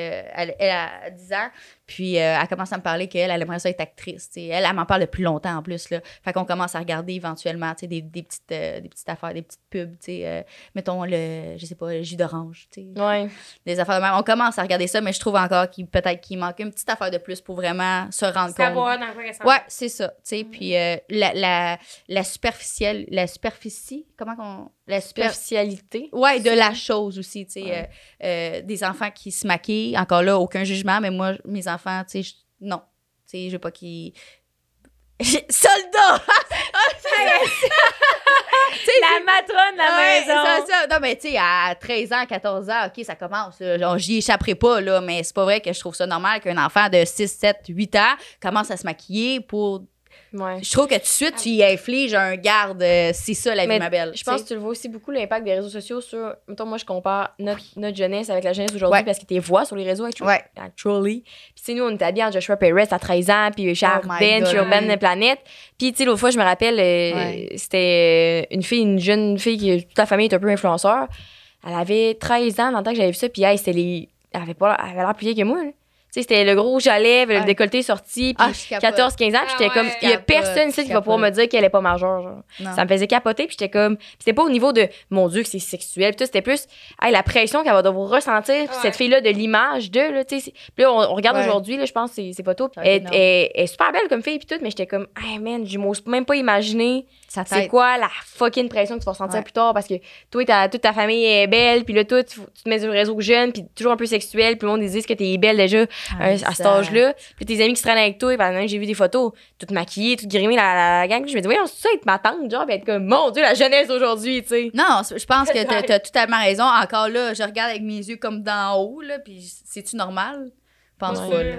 elle a 10 ans, puis euh, elle commence à me parler qu'elle, elle aimerait ça être actrice. Elle, elle m'en parle depuis longtemps en plus. Là. Fait qu'on commence à regarder éventuellement des, des, petites, euh, des petites affaires, des petites pubs. euh, mettons, le, je sais pas, le jus d'orange. Ouais. Des affaires de même. On commence à regarder ça, mais je trouve encore qu'il peut-être qu'il manque une petite affaire de plus pour vraiment se rendre compte. Savoir dans quoi Ouais, c'est ça. Tu sais, puis la, la, la superficielle, la superficie, comment qu'on. La super, Superficialité. Ouais, de la chose aussi, tu sais. Ouais. euh, euh, des enfants qui se maquillent, encore là, aucun jugement, mais moi, mes enfants, tu sais, non. Tu sais, je veux pas qu'ils. Soldat! La matrone de la Ouais, maison. ça. Non, mais tu sais, à 13 ans, 14 ans, OK, ça commence. J'y échapperai pas, là, mais c'est pas vrai que je trouve ça normal qu'un enfant de 6, 7, 8 ans commence à se maquiller pour. Ouais. Je trouve que tout de suite, tu y infliges un garde. euh, c'est ça, la vie, Mais ma belle. Je pense que tu le vois aussi beaucoup l'impact des réseaux sociaux sur. Mettons, moi, je compare notre, notre jeunesse avec la jeunesse d'aujourd'hui Ouais. parce que tu les vois sur les réseaux actually. Ouais. actually. Puis, tu sais, nous, on était habillés en Joshua Perez à 13 ans, puis chez Oh God, chez Urban oui. Planet. Puis, tu sais, l'autre fois, je me rappelle, euh, c'était une fille, une jeune fille qui, toute la famille est un peu influenceur. Elle avait 13 ans dans le temps que j'avais vu ça, puis, hey, c'était les. Elle avait elle l'air plus vieille que moi, là. Tu sais, c'était le gros rouge à lèvres, le Ouais. décolleté sorti, puis Ah, capote. 14, 15 ans, puis Ah j'étais comme, ouais. il y a personne ici qui va pouvoir me dire qu'elle est pas majeure, genre. Ça me faisait capoter, puis j'étais comme. puis c'était pas au niveau de mon Dieu que c'est sexuel, puis tout, c'était plus hey, la pression qu'elle va devoir ressentir, puis Ouais. cette fille-là, de l'image de, là, tu sais. c'est- Puis là, on, on regarde Ouais. aujourd'hui, là, je pense, ces, ces photos, puis Ça va être elle, énorme. elle- elle est super belle comme fille, puis tout, mais j'étais comme, hey man, je m'ose même pas imaginer c'est quoi la fucking pression que tu vas ressentir Ouais. plus tard, parce que toi, ta- toute ta famille est belle, puis là, toi, tu, tu te mets sur le réseau jeune, puis toujours un peu sexuel, puis le monde disent que t'es belle déjà Ah, à, à cet âge-là. Puis tes amis qui se traînent avec toi, pendant que j'ai vu des photos, toutes maquillées, toutes grimées, la, la, la gang. Je me dis, voyons, c'est ça être ma tante, genre, puis être comme, mon Dieu, la jeunesse d'aujourd'hui, tu sais. Non, je pense que t'as as totalement raison. Encore là, je regarde avec mes yeux comme d'en haut, là, puis c'est-tu normal? Je pense Ouais. pas, là.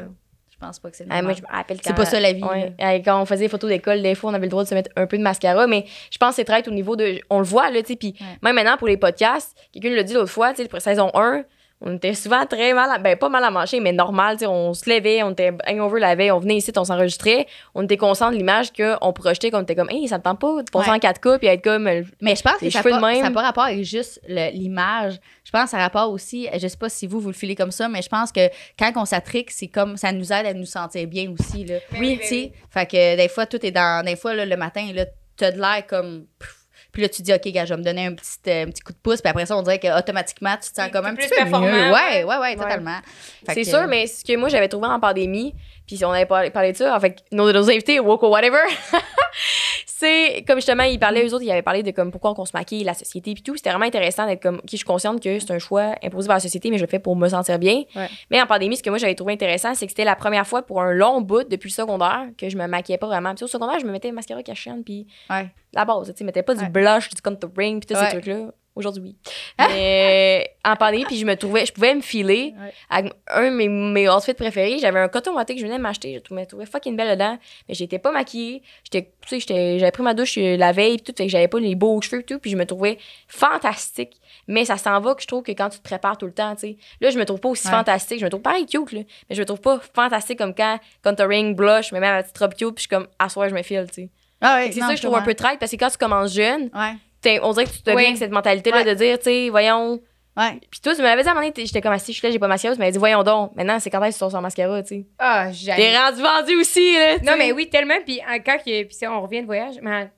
Je pense pas que c'est Ah, normal. moi, je me rappelle c'est pas ça la vie. Ouais. Quand on faisait des photos d'école, des fois, on avait le droit de se mettre un peu de mascara, mais je pense que c'est très au niveau de. On le voit, là, tu sais. Puis Ouais. même maintenant, pour les podcasts, quelqu'un l'a dit l'autre fois, tu sais, pour saison 1, on était souvent très mal, à- ben pas mal à manger, mais normal. On se levait, on était hangover la veille, on venait ici, on s'enregistrait, on était conscient de l'image qu'on projetait, qu'on était comme, hey, ça me tente pas de passer Ouais. en 4K puis être comme. euh, Mais je pense que ça n'a pas, rapport avec juste l'image. Je pense que ça a rapport aussi, je sais pas si vous, vous le filez comme ça, mais je pense que quand on s'attrique, c'est comme ça nous aide à nous sentir bien aussi. Là. Oui, tu sais? Fait que des fois, tout est dans. Des fois, là, le matin, là, t'as de l'air comme. pff, Puis là, tu dis, OK, gars, je vais me donner un petit, euh, un petit coup de pouce. Puis après ça, on dirait qu'automatiquement, tu te sens comme un plus petit peu performant, mieux. ouais. Ouais, ouais, ouais, totalement. Fait C'est que- sûr, mais ce que moi j'avais trouvé en pandémie, puis on avait parlé, parlé de ça avec nos, nos invités, woke or whatever, c'est comme justement, ils parlaient, eux autres, ils avaient parlé de comme pourquoi on se maquille, la société, puis tout. C'était vraiment intéressant d'être comme, ok, je suis consciente que c'est un choix imposé par la société, mais je le fais pour me sentir bien. Ouais. Mais en pandémie, ce que moi j'avais trouvé intéressant, c'est que c'était la première fois pour un long bout depuis le secondaire que je me maquillais pas vraiment. Puis au secondaire, je me mettais un mascara cachant, puis Ouais. La base, tu mettais pas du Ouais. blush, du contouring, puis tous Ouais. ces trucs-là. Aujourd'hui, oui. Ah! Mais en pandémie, puis je me trouvais, je pouvais me filer Ouais. avec un de mes, mes outfits préférés. J'avais un coton watté que je venais de m'acheter. Je me trouvais fucking belle dedans. Mais j'étais pas maquillée. J'étais, tu sais, j'avais pris ma douche euh, la veille, puis tout, fait que j'avais pas les beaux cheveux, et tout. Puis je me trouvais fantastique. Mais ça s'en va que je trouve que quand tu te prépares tout le temps, tu sais. Là, je me trouve pas aussi Ouais. fantastique. Je me trouve pareil cute, là. Mais je me trouve pas fantastique comme quand contouring, blush, je me mets ma petite robe cute, puis je suis comme, à soir, je me file, tu sais. Ah C'est ça que je trouve un peu traite parce que quand tu commences jeune, Ouais. t'es- on dirait que tu te Oui. viens avec cette mentalité-là Ouais. de dire, tu sais, voyons. Ouais. Puis toi, tu me l'avais dit à un moment donné, t'es- j'étais comme assis, je suis là, j'ai pas mascara, tu m'avais dit, voyons donc. Maintenant, c'est quand est-ce que tu sors sans mascara, tu sais? Ah, T'es j'ai. rendu vendu aussi, là. Non, mais oui, tellement. Puis euh, quand puis on revient de voyage, mais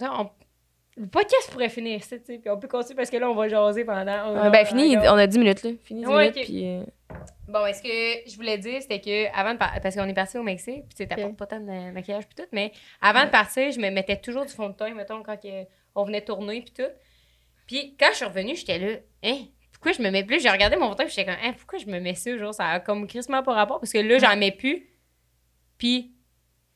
on- le podcast pourrait finir ça, tu sais. Puis on peut continuer parce que là, on va jaser pendant. Ouais, heure ben, fini, on a 10 minutes, là. Fini 10 Ouais, minutes, puis. euh, Bon, est-ce que je voulais dire, c'était que avant de par- parce qu'on est parti au Mexique, puis tu t'apportes Ok. pas tant de maquillage puis tout, mais avant de partir, je me mettais toujours du fond de teint, mettons, quand on venait tourner puis tout. Puis quand je suis revenue, j'étais là, hein, pourquoi je me mets plus? J'ai regardé mon fond de teint, j'étais comme, hein, pourquoi je me mets ça, genre, ça a comme crissement pas rapport, parce que là, j'en mets plus. Puis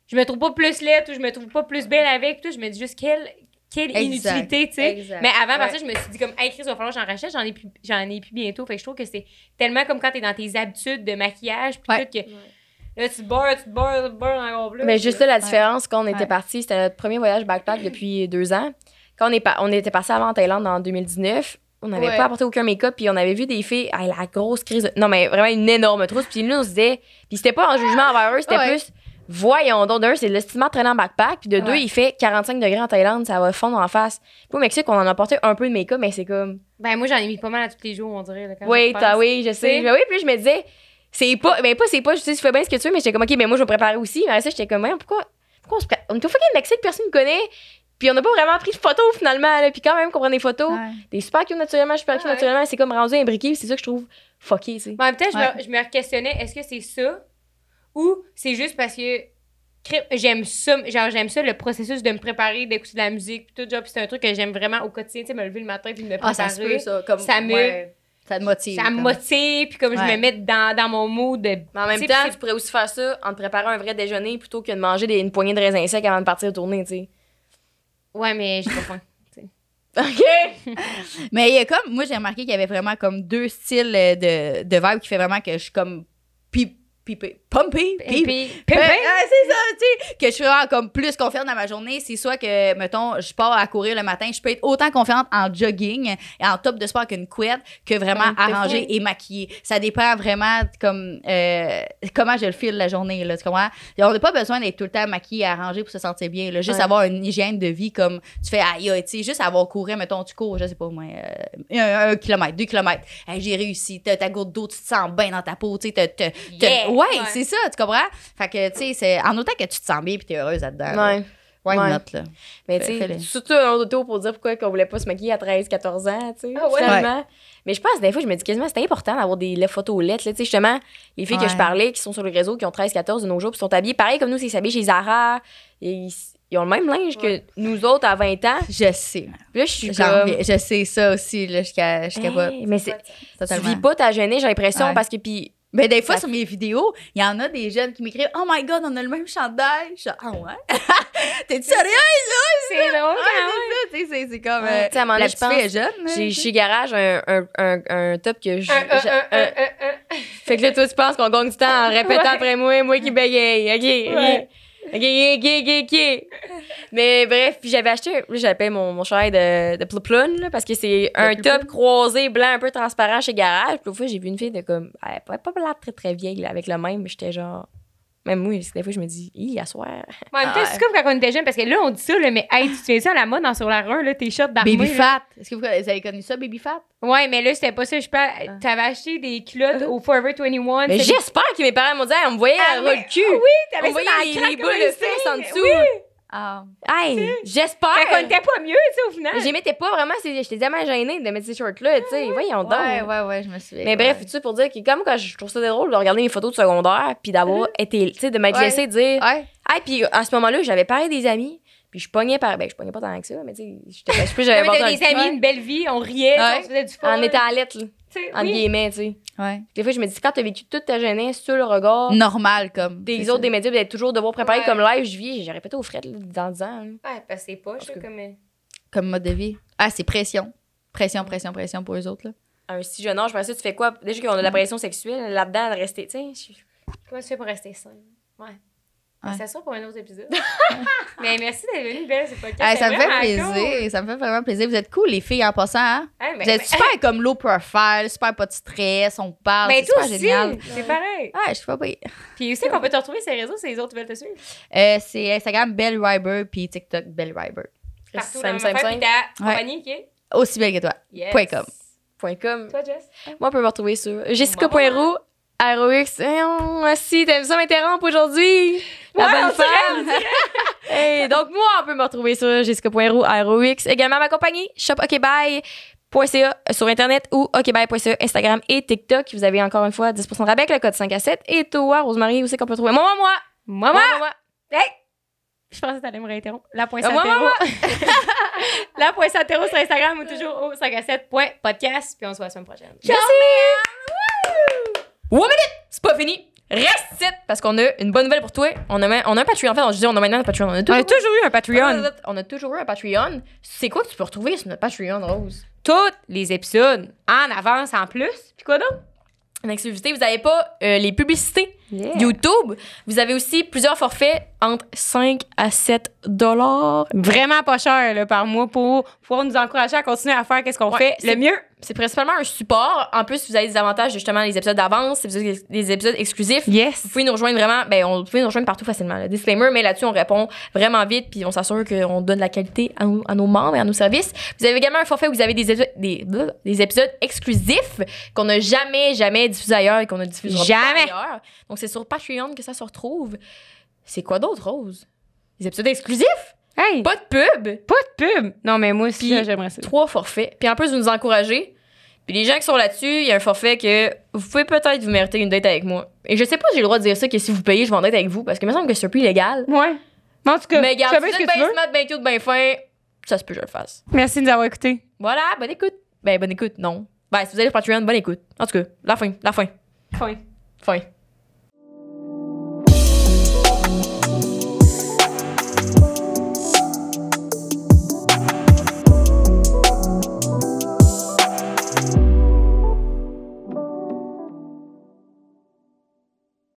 je me trouve pas plus laide ou je me trouve pas plus belle avec, tout, je me dis juste quelle, quelle Exact. inutilité, tu sais. Mais avant, Ouais. parce que je me suis dit comme, hey Chris, il va falloir que j'en rachète, j'en ai plus, j'en ai plus bientôt. Fait que je trouve que c'est tellement comme quand t'es dans tes habitudes de maquillage, puis Ouais. tout, que là, tu beurres, tu beurres, tu beurres encore plus. Mais juste là, la différence, quand on était Ouais. parti, c'était notre premier voyage backpack depuis deux ans. Quand on, est pa- on était passé avant en Thaïlande en 2019, on n'avait Ouais. pas apporté aucun make-up, puis on avait vu des filles, ah, la grosse crise. de- Non, mais vraiment une énorme trousse. Puis nous, on se disait, puis c'était pas en jugement envers eux, c'était Ouais. plus, voyons donc, d'un, c'est l'estimant traînant en backpack, puis de deux, il fait 45 degrés en Thaïlande, ça va fondre en face. Puis au Mexique, on en a apporté un peu de make-up, mais c'est comme, Ben, moi, j'en ai mis pas mal à tous les jours, on dirait. là, quand oui, je oui, je sais. Ben oui, puis je me disais, c'est pas, ben pas, c'est pas, je sais, tu fais bien ce que tu veux, mais j'étais comme, ok, ben moi, je vais préparer aussi. Mais ça, j'étais comme, Voyons, pourquoi, pourquoi on se On est au fucking Mexique, personne ne connaît. Puis on n'a pas vraiment pris de photos finalement, là. Puis quand même qu'on prend des photos, Ouais. t'es super cute naturellement, super cute Ouais. naturellement, c'est comme rendu imbriqué, c'est ça que je trouve fucké, tu sais. Mais temps, je, me, je me questionnais, est-ce que c'est ça ou c'est juste parce que j'aime ça, genre j'aime ça le processus de me préparer, d'écouter de la musique, puis tout, genre, puis c'est un truc que j'aime vraiment au quotidien, tu sais, me lever le matin puis de me Ah, préparer. ça se peut, ça. Comme, Ça me- ouais, ça te motive. Ça me motive, puis comme je me mets dans, dans mon mood. De, Mais en même temps, tu pourrais aussi faire ça en te préparant un vrai déjeuner plutôt que de manger des, une poignée de raisins secs avant de partir tourner, tu sais. Ouais, mais j'ai pas faim. OK! Mais il y a comme, moi, j'ai remarqué qu'il y avait vraiment comme deux styles euh, de, de vibe qui fait vraiment que je suis comme puis, Ouais, ouais, c'est ça, tu sais, que je suis vraiment comme plus confiante dans ma journée. C'est soit que, mettons, je pars à courir le matin, je peux être autant confiante en jogging et en top de sport qu'une couette que vraiment arrangée et maquillée. Ça dépend vraiment comme euh, comment je le file la journée, là, tu comprends? On n'a pas besoin d'être tout le temps maquillée et arrangée pour se sentir bien, là. Juste Ouais. avoir une hygiène de vie comme tu fais aïe, tu sais, juste avoir couru, mettons, tu cours, je sais pas moi, euh, un, un kilomètre, deux kilomètres. Hey, j'ai réussi, t'as ta goutte d'eau, tu te sens bien dans ta peau, tu sais, ouais, Ouais. c'est ça, tu comprends? Fait que, tu sais, c'est en autant que tu te sens bien et tu es heureuse là-dedans. là. Ouais. Why Ouais. not, là? Mais tu sais, surtout un tour pour dire pourquoi qu'on voulait pas se maquiller à 13, 14 ans, tu sais, Ah ouais? finalement. Mais je pense, des fois, je me dis quasiment, c'est important d'avoir des les photos lettres, là, tu sais, justement, les filles que je parlais, qui sont sur le réseau, qui ont 13, 14 de nos jours, puis sont habillées pareil comme nous, c'est s'habillent chez Zara, et ils, ils ont le même linge que nous autres à 20 ans. Je sais. Puis là, je suis comme... Je sais ça aussi, là, jusqu'à jusqu'à pas. Hey, mais c'est, tu vis pas ta jeunesse, j'ai l'impression, parce que puis Mais des fois, Ça- sur mes vidéos, il y en a des jeunes qui m'écrivent Oh my god, on a le même chandail. Je suis Ah ouais? T'es sérieuse? C'est drôle, Ouais, c'est c'est- comme. Ouais, euh, tu sais, à la petite fille est jeune. là, j'ai chez Garage un, un, un, un top que je... Fait que là, toi, tu penses qu'on gagne du temps en répétant après moi, moi qui bégaye. OK. OK. OK, OK, OK. Mais bref, puis j'avais acheté, j'appelle mon, mon chandail de, de Plouplun, là, parce que c'est un Plouplun? top croisé blanc un peu transparent chez Garage. Puis l'autre fois, j'ai vu une fille de comme, elle pas, pas très très vieille, là, avec le même, mais j'étais genre. Même moi, des fois, je me dis, hi, à soir. Temps, Ouais. c'est comme quand on était jeune, parce que là, on dit ça, là, mais hey, tu fais ça à la mode dans sur la run, là, tes shorts d'armée. Baby là. Fat. Est-ce que vous, avez connu ça, Baby Fat? Ouais, mais là, c'était pas ça. Je sais pas, t'avais acheté des culottes au Forever 21. Mais j'espère que mes parents m'ont dit, on me voyait Ah, à le cul. Ah oui, t'avais ça dans les, boules de fesses en dessous. Oui. Ah. Hey, j'espère. Fait qu'on était pas mieux, tu sais, au final. J'aimais pas vraiment, j'étais tellement gênée de mettre ces shorts-là, tu sais. Voyons donc. Ouais, ouais, ouais, je me souviens. Mais bref, tu sais, pour dire que comme quand je trouve ça drôle de regarder mes photos de secondaire, puis d'avoir été, tu sais, de m'être Ouais. laissé dire. Ouais. Ah, puis à ce moment-là, j'avais parlé des amis, puis je pognais par. Ben, je pognais pas tant que ça, mais tu sais, j'étais- je sais plus, j'avais des amis, une belle vie, on riait, Ouais. on se faisait du fun. en étant à lettre, là, Entre oui. guillemets, tu sais. Ouais. Des fois, je me dis, quand t'as vécu toute ta jeunesse sur le regard Normal, comme. des autres, ça. des médias, d'être toujours devoir préparer Ouais. comme live, je vis, j'ai répété aux frettes, là, dans 10 ans. là. Ouais, parce que c'est pas, je comme. euh, Comme mode de vie. Ah, c'est pression. Pression, pression, pression pour eux autres. Là. À un si jeune âge, après ça, tu fais quoi? Déjà qu'on a de la pression sexuelle, là-dedans, de rester, tu sais, je- Comment tu fais pour rester sain? Ouais. Ouais. Ça sera pour un autre épisode. Mais merci d'être venue, Belle, c'est pas Ah, ça me fait plaisir. Ça me fait vraiment plaisir. Vous êtes cool, les filles, en passant. Hein? Vous êtes super comme low profile, super pas de stress, on parle. Mais c'est toi super aussi, génial. c'est pareil. Ouais, je sais pas. pire. Puis aussi qu'on peut te retrouver sur les réseaux, si les autres veulent te suivre. Euh, c'est Instagram Belle Ryber puis TikTok Belle Ryber. Partout dans compagnie qui est... Aussi belle que toi. Yes. Point com. Point com. Toi, Jess? Moi, on peut me retrouver sur Jessica.roux, ROX. Eh, oh, si, t'aimes ça m'interrompre aujourd'hui? La Ouais, bonne on dirait, femme? Hey, donc, moi, on peut me retrouver sur Jessica.roux, ROX. Également, ma compagnie, shopokbye.ca sur Internet ou okbye.ca, Instagram et TikTok. Vous avez encore une fois 10% de rabais avec le code 5 à 7. Et toi, Rosemary, où c'est qu'on peut trouver? Moi, moi, moi! Maman! Moi, moi, Hey! Je pensais que t'allais me réinterrompre. La pointe Euh, moi, moi, La pointe sur Instagram ou toujours au 5 à 7.podcast. Puis on se voit la semaine prochaine. Merci! One minute! C'est pas fini! Reste ici parce qu'on a une bonne nouvelle pour toi. On a, on a un Patreon. En fait, je dis on a maintenant un Patreon. On a On toujours, a toujours eu un Patreon. on a toujours eu un Patreon. C'est quoi que tu peux retrouver sur notre Patreon, Rose? Tous les épisodes en avance en plus. Puis quoi d'autre? En exclusivité, vous n'avez pas euh, les publicités YouTube. Vous avez aussi plusieurs forfaits entre 5 à 7 dollars. Vraiment pas cher là, par mois pour pouvoir nous encourager à continuer à faire qu'est-ce qu'on Ouais, fait le mieux. C'est principalement un support. En plus, vous avez des avantages, justement, les épisodes d'avance, des des épisodes exclusifs. Yes. Vous pouvez nous rejoindre vraiment, ben, on, vous pouvez nous rejoindre partout facilement. là. Disclaimer, mais là-dessus, on répond vraiment vite, puis on s'assure qu'on donne la qualité à, nos- à nos membres et à nos services. Vous avez également un forfait où vous avez des, épisodes- des, bleh, des épisodes exclusifs qu'on n'a jamais, jamais diffusés ailleurs et qu'on ne diffusera Jamais. pas ailleurs. Donc, c'est sur Patreon que ça se retrouve. C'est quoi d'autre, Rose? Des épisodes exclusifs? Hey, pas, de pub? pas de pub. Non, mais moi aussi, j'aimerais ça. Trois forfaits. Puis en plus, vous nous encouragez. Puis les gens qui sont là-dessus, il y a un forfait que vous pouvez peut-être vous mériter une date avec moi. Et je sais pas si j'ai le droit de dire ça, que si vous payez, je vais en date avec vous, parce que il me semble que c'est un peu illégal. Ouais. Mais en tout cas, Mais fais si que tu bien veux. smart, bien cute, bien fin, ça se peut que je le fasse. Merci de nous avoir écoutés. Voilà, bonne écoute. Ben, bonne écoute, non. Ben, si vous allez sur Patreon, bonne écoute. En tout cas, la fin, la fin, Fin. fin.